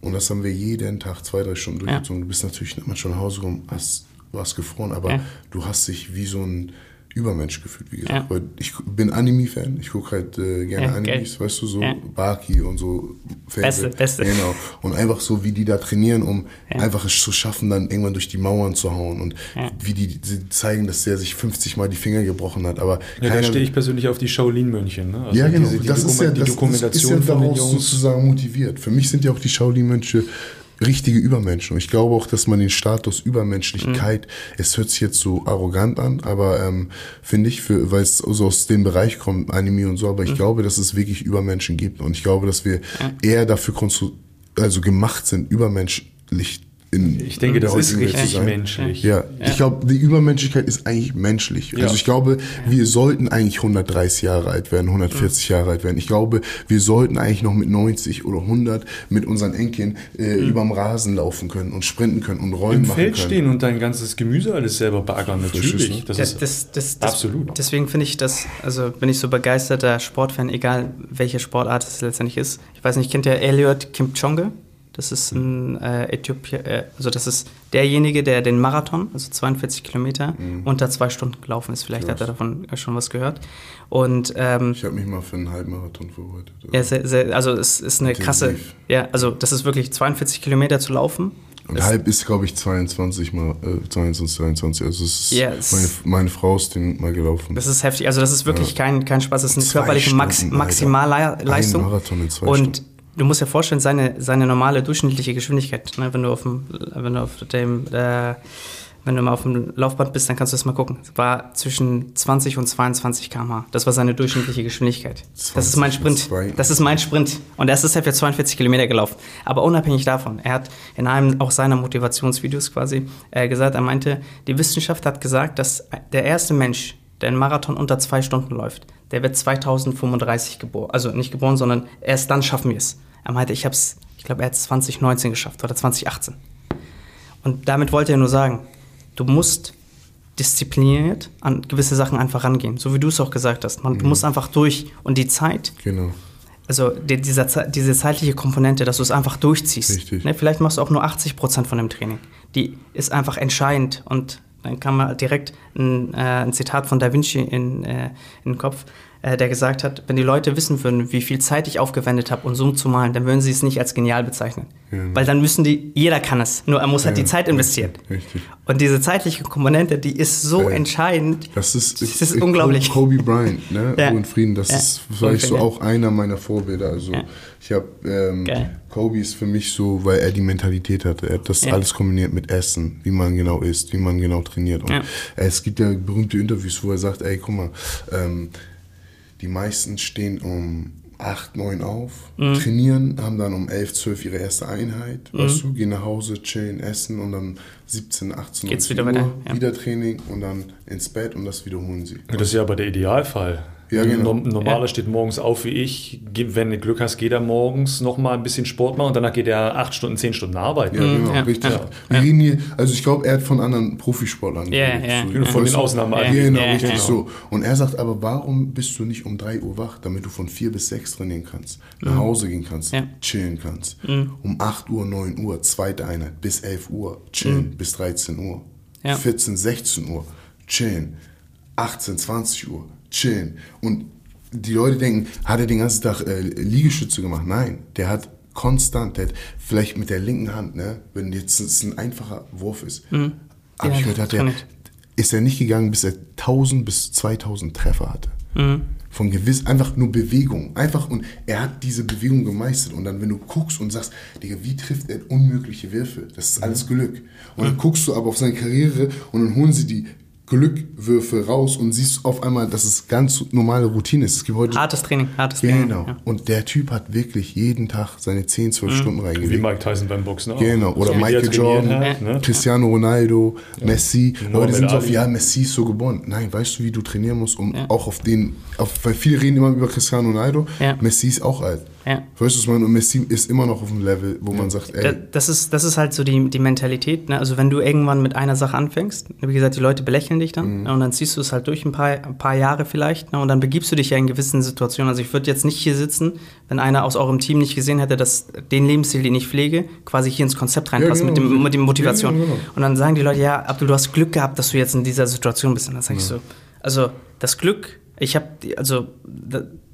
Und das haben wir jeden Tag zwei, drei Stunden durchgezogen. Du bist natürlich manchmal nach Hause gekommen, hast, warst gefroren, aber Ja. du hast dich wie so ein Übermensch gefühlt, wie gesagt. Ja. Weil ich bin Anime-Fan, ich gucke halt äh, gerne Ja, Animes, geil. weißt du, so Ja. Baki und so. Fernseh- Beste, beste. Genau. Und einfach so, wie die da trainieren, um Ja. einfach es zu schaffen, dann irgendwann durch die Mauern zu hauen. Und Ja. wie die, sie zeigen, dass der sich 50 Mal die Finger gebrochen hat. Aber Ja, da stehe ich persönlich auf die Shaolin-Mönche. Ne? Also ja, genau. diese- die das, ist ja, Dokument- die das, Dokumentation das ist ja von den daraus Jungs. sozusagen motiviert. Für mich sind ja auch die Shaolin-Mönche richtige Übermenschen. Und ich glaube auch, dass man den Status Übermenschlichkeit, es hört sich jetzt so arrogant an, aber ähm, finde ich, für, weil es so aus dem Bereich kommt, Anime und so, aber ich glaube, dass es wirklich Übermenschen gibt. Und ich glaube, dass wir eher dafür also gemacht sind, übermenschlich in Ich denke, der das ist richtig sein. menschlich. Ja, ich glaube, die Übermenschlichkeit ist eigentlich menschlich. Ja. Also ich glaube, wir sollten eigentlich 130 Jahre alt werden, 140 Jahre alt werden. Ich glaube, wir sollten eigentlich noch mit 90 oder 100 mit unseren Enkeln äh, überm Rasen laufen können und sprinten können und Rollen Im machen Feld können. stehen und dein ganzes Gemüse alles selber baggern, Frisches, natürlich. ne? Das Das, ist das, das, das, absolut. Deswegen finde ich das, also bin ich so begeisterter Sportfan, egal welche Sportart es letztendlich ist. Ich weiß nicht, kennt ihr Eliot Kipchoge? Das ist ein äh, Äthiopier, äh, also das ist derjenige, der den Marathon, also 42 Kilometer, Mhm. unter zwei Stunden gelaufen ist. Vielleicht hat er Krass. davon schon was gehört. Und ähm, Ich habe mich mal für einen Halbmarathon vorbereitet. ja, sehr, sehr, also es ist eine Intensiv. krasse, ja, also das ist wirklich 42 Kilometer zu laufen. Und Das- halb ist, glaube ich, 22 mal, äh, 22, 23. Also es ist, Ja, es- meine, meine Frau ist den mal gelaufen. Das ist heftig. Also das ist wirklich kein, kein Spaß. Das ist eine Zwei körperliche Max Stunden, Alter. Maximalleistung. Ein Marathon in zwei Und Stunden. Du musst dir vorstellen, seine, seine normale durchschnittliche Geschwindigkeit, ne, wenn du auf dem, wenn du auf dem, äh, wenn du mal auf dem Laufband bist, dann kannst du das mal gucken. Es war zwischen 20 und 22 km/h. Das war seine durchschnittliche Geschwindigkeit. Das ist mein Sprint. Das ist mein Sprint. Und er ist deshalb für 42 Kilometer gelaufen. Aber unabhängig davon, er hat in einem auch seiner Motivationsvideos quasi äh, gesagt, er meinte, die Wissenschaft hat gesagt, dass der erste Mensch, der einen Marathon unter zwei Stunden läuft, der wird 2035 geboren. Also nicht geboren, sondern erst dann schaffen wir es. Er meinte, ich habe es, ich glaube, er hat es 2019 geschafft oder 2018. Und damit wollte er nur sagen, du musst diszipliniert an gewisse Sachen einfach rangehen, so wie du es auch gesagt hast. Man mhm. muss einfach durch und die Zeit. Genau. Also die, dieser, diese zeitliche Komponente, dass du es einfach durchziehst. Richtig. Ne, vielleicht machst du auch nur 80 Prozent von dem Training. Die ist einfach entscheidend und dann kam direkt ein, äh, ein Zitat von Da Vinci in, äh, in den Kopf äh, der gesagt hat, wenn die Leute wissen würden, wie viel Zeit ich aufgewendet habe, um Zoom zu malen, dann würden sie es nicht als genial bezeichnen. Ja. Weil dann müssen die, jeder kann es, nur er muss halt ja, die Zeit investieren. Richtig. Und diese zeitliche Komponente, die ist so äh, entscheidend. Das ist, das ist unglaublich. Kobe Bryant, ne? Ja. Ruhe Frieden, das ist vielleicht so auch einer meiner Vorbilder. Also ich habe ähm, Kobe ist für mich so, weil er die Mentalität hatte. Er hat das alles kombiniert mit Essen, wie man genau isst, wie man genau trainiert. Und es gibt ja berühmte Interviews, wo er sagt, ey, guck mal, ähm, die meisten stehen um 8, 9 auf, mhm. trainieren, haben dann um 11, 12 ihre erste Einheit, mhm. weißt du, gehen nach Hause, chillen, essen und dann 17, 18 Geht's wieder, Uhr, ja. wieder Training und dann ins Bett und das wiederholen sie. Das ist ja aber der Idealfall. Ja, genau. Normaler ja. steht morgens auf wie ich. Wenn du Glück hast, geht er morgens noch mal ein bisschen Sport machen und danach geht er acht Stunden, zehn Stunden arbeiten. Ja, genau, ja. richtig. Ja. Wir reden hier, also ich glaube, er hat von anderen Profisportlern ja, ja. So, von den Ausnahmen. Ja, genau, richtig genau. so. Und er sagt aber, warum bist du nicht um drei Uhr wach, damit du von vier bis sechs trainieren kannst, nach mhm. Hause gehen kannst, chillen kannst. Mhm. Um 8 Uhr, 9 Uhr, zweite Einheit, bis 11 Uhr, chillen, mhm. bis 13 Uhr. 14, 16 Uhr, chillen. 18, 20 Uhr, chillen. Und die Leute denken, hat er den ganzen Tag äh, Liegestütze gemacht? Nein, der hat konstant, der hat vielleicht mit der linken Hand, ne, wenn jetzt es ein einfacher Wurf ist, mhm. habe ja, ich gehört, hat er, ist er nicht gegangen, bis er 1000 bis 2000 Treffer hatte. Mhm. Von gewiss, einfach nur Bewegung. Einfach, und er hat diese Bewegung gemeistert. Und dann, wenn du guckst und sagst, Digga, wie trifft er unmögliche Würfe? Das ist alles Glück. Und dann guckst du aber auf seine Karriere und dann holen sie die Glückwürfe raus und siehst auf einmal, dass es ganz normale Routine ist. Es gibt heute hartes Training, hartes Training. Genau. Ja. Und der Typ hat wirklich jeden Tag seine 10, 12 mhm. Stunden reingelegt. Wie Mike Tyson beim Boxen auch. Genau. Oder so Michael Jordan, hat, ne? Cristiano Ronaldo, ja. Messi. Leute sind so auf, ja, Messi ist so geboren. Nein, weißt du, wie du trainieren musst, um ja. auch auf den, auf, weil viele reden immer über Cristiano Ronaldo. Messi ist auch alt. Ja. Weißt du, und Messi ist immer noch auf dem Level, wo man sagt, ey. Das ist, das ist halt so die, die Mentalität. Ne? Also, wenn du irgendwann mit einer Sache anfängst, wie gesagt, die Leute belächeln dich dann mhm. ne? und dann ziehst du es halt durch ein paar, ein paar Jahre vielleicht ne? und dann begibst du dich ja in gewissen Situationen. Also, ich würde jetzt nicht hier sitzen, wenn einer aus eurem Team nicht gesehen hätte, dass den Lebensstil, den ich pflege, quasi hier ins Konzept reinpasst ja, genau. mit, dem, mit der Motivation. Ja, genau. Und dann sagen die Leute, ja, Abdul, du hast Glück gehabt, dass du jetzt in dieser Situation bist. Und dann sage ich so, also, das Glück, ich habe, also,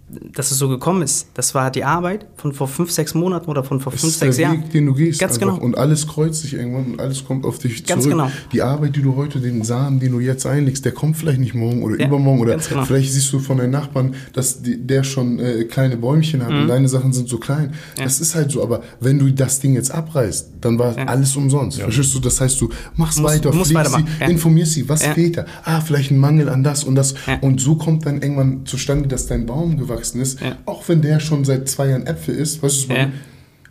dass es so gekommen ist, das war die Arbeit von vor fünf, sechs Monaten oder von vor das fünf, ist sechs der Jahren. Weg, den du gehst. Ganz einfach. genau. Und alles kreuzt sich irgendwann und alles kommt auf dich Ganz zurück. Genau. Die Arbeit, die du heute, den Samen, den du jetzt einlegst, der kommt vielleicht nicht morgen oder ja, übermorgen oder genau. vielleicht siehst du von deinen Nachbarn, dass die, der schon äh, kleine Bäumchen hat mhm. und deine Sachen sind so klein. Ja. Das ist halt so. Aber wenn du das Ding jetzt abreißt, dann war ja. alles umsonst. Verstehst du? Das heißt, du machst musst, weiter, musst sie, informierst sie, was fehlt da? Ah, vielleicht ein Mangel an das und das. Und so kommt dann irgendwann zustande, dass dein Baum gewachsen ist. Auch auch wenn der schon seit zwei Jahren Äpfel isst, weißt du, ja.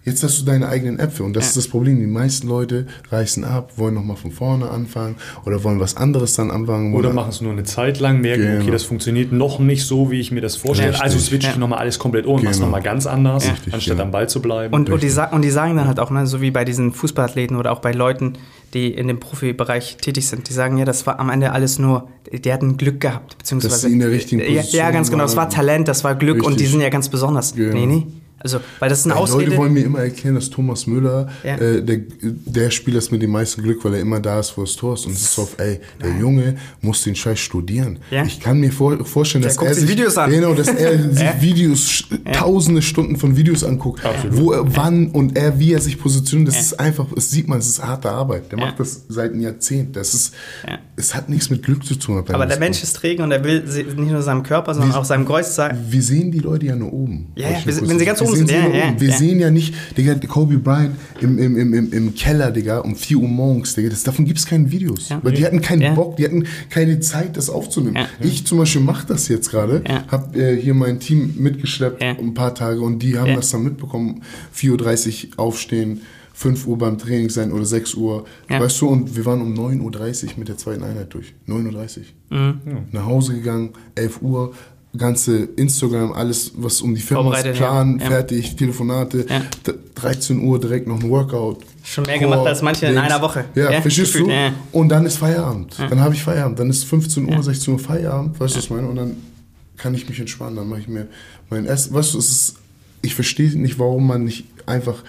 jetzt hast du deine eigenen Äpfel. Und das ja. ist das Problem. Die meisten Leute reißen ab, wollen nochmal von vorne anfangen oder wollen was anderes dann anfangen. Oder, oder machen es nur eine Zeit lang, merken, genau. okay, das funktioniert noch nicht so, wie ich mir das vorstelle. Richtig. Also switche ich ja. nochmal alles komplett um, genau. mach's nochmal ganz anders, Richtig, anstatt am Ball zu bleiben. Und, und, die, und die sagen dann halt auch, ne, so wie bei diesen Fußballathleten oder auch bei Leuten, die in dem Profibereich tätig sind, die sagen ja, das war am Ende alles nur, die hatten Glück gehabt, beziehungsweise. Dass sie in der richtigen Position Ja, ganz genau, es war Talent, das war Glück richtig. und die sind ja ganz besonders. Genau. Nee, nee. Also, weil das ist eine ja, Ausrede. Leute wollen mir immer erklären, dass Thomas Müller ja. äh, der, der Spieler ist mit dem meisten Glück, weil er immer da ist, wo es Tor ist. Und es ist so, ey, der Nein. Junge muss den Scheiß studieren. Ja. Ich kann mir vor, vorstellen, der dass er sich, Videos an. Genau, dass er sich Videos, tausende Stunden von Videos anguckt, Absolut. wo er, wann und er, wie er sich positioniert. Das ist einfach, das sieht man, es ist harte Arbeit. Der macht das seit einem Jahrzehnt. Das ist, es hat nichts mit Glück zu tun. Aber der Mensch ist träge und er will nicht nur seinem Körper, sondern wie, auch seinem Kreuz sagen. Wir sehen die Leute ja nur oben. Ja, wenn sie ganz oben Sehen, sind. Ja, ja, wir ja. sehen ja nicht, Digga, Kobe Bryant im, im, im, im, im Keller, Digga, um 4 Uhr morgens, Digga. Das, davon gibt es keine Videos. Ja. Weil die hatten keinen Ja. Bock, die hatten keine Zeit, das aufzunehmen. Ja. Ich zum Beispiel mache das jetzt gerade, Ja. habe äh, hier mein Team mitgeschleppt Ja. ein paar Tage und die haben Ja. das dann mitbekommen. 4.30 Uhr aufstehen, 5 Uhr beim Training sein oder 6 Uhr. Ja. Weißt du, und wir waren um 9.30 Uhr mit der zweiten Einheit durch. 9.30 Uhr. Mhm. Nach Hause gegangen, 11 Uhr, ganze Instagram, alles, was um die Firma ist, Plan, ja. Ja. fertig, Telefonate. Ja. D- 13 Uhr direkt noch ein Workout. Schon mehr gemacht als manche in Dings. einer Woche. Ja, verstehst du? gefühlt, ja. Und dann ist Feierabend. Dann habe ich Feierabend. Dann ist 15 Uhr, 16 Uhr Feierabend, weißt du, was ich meine? Und dann kann ich mich entspannen. Dann mache ich mir mein Essen. Weißt du, es ist, ich verstehe nicht, warum man nicht einfach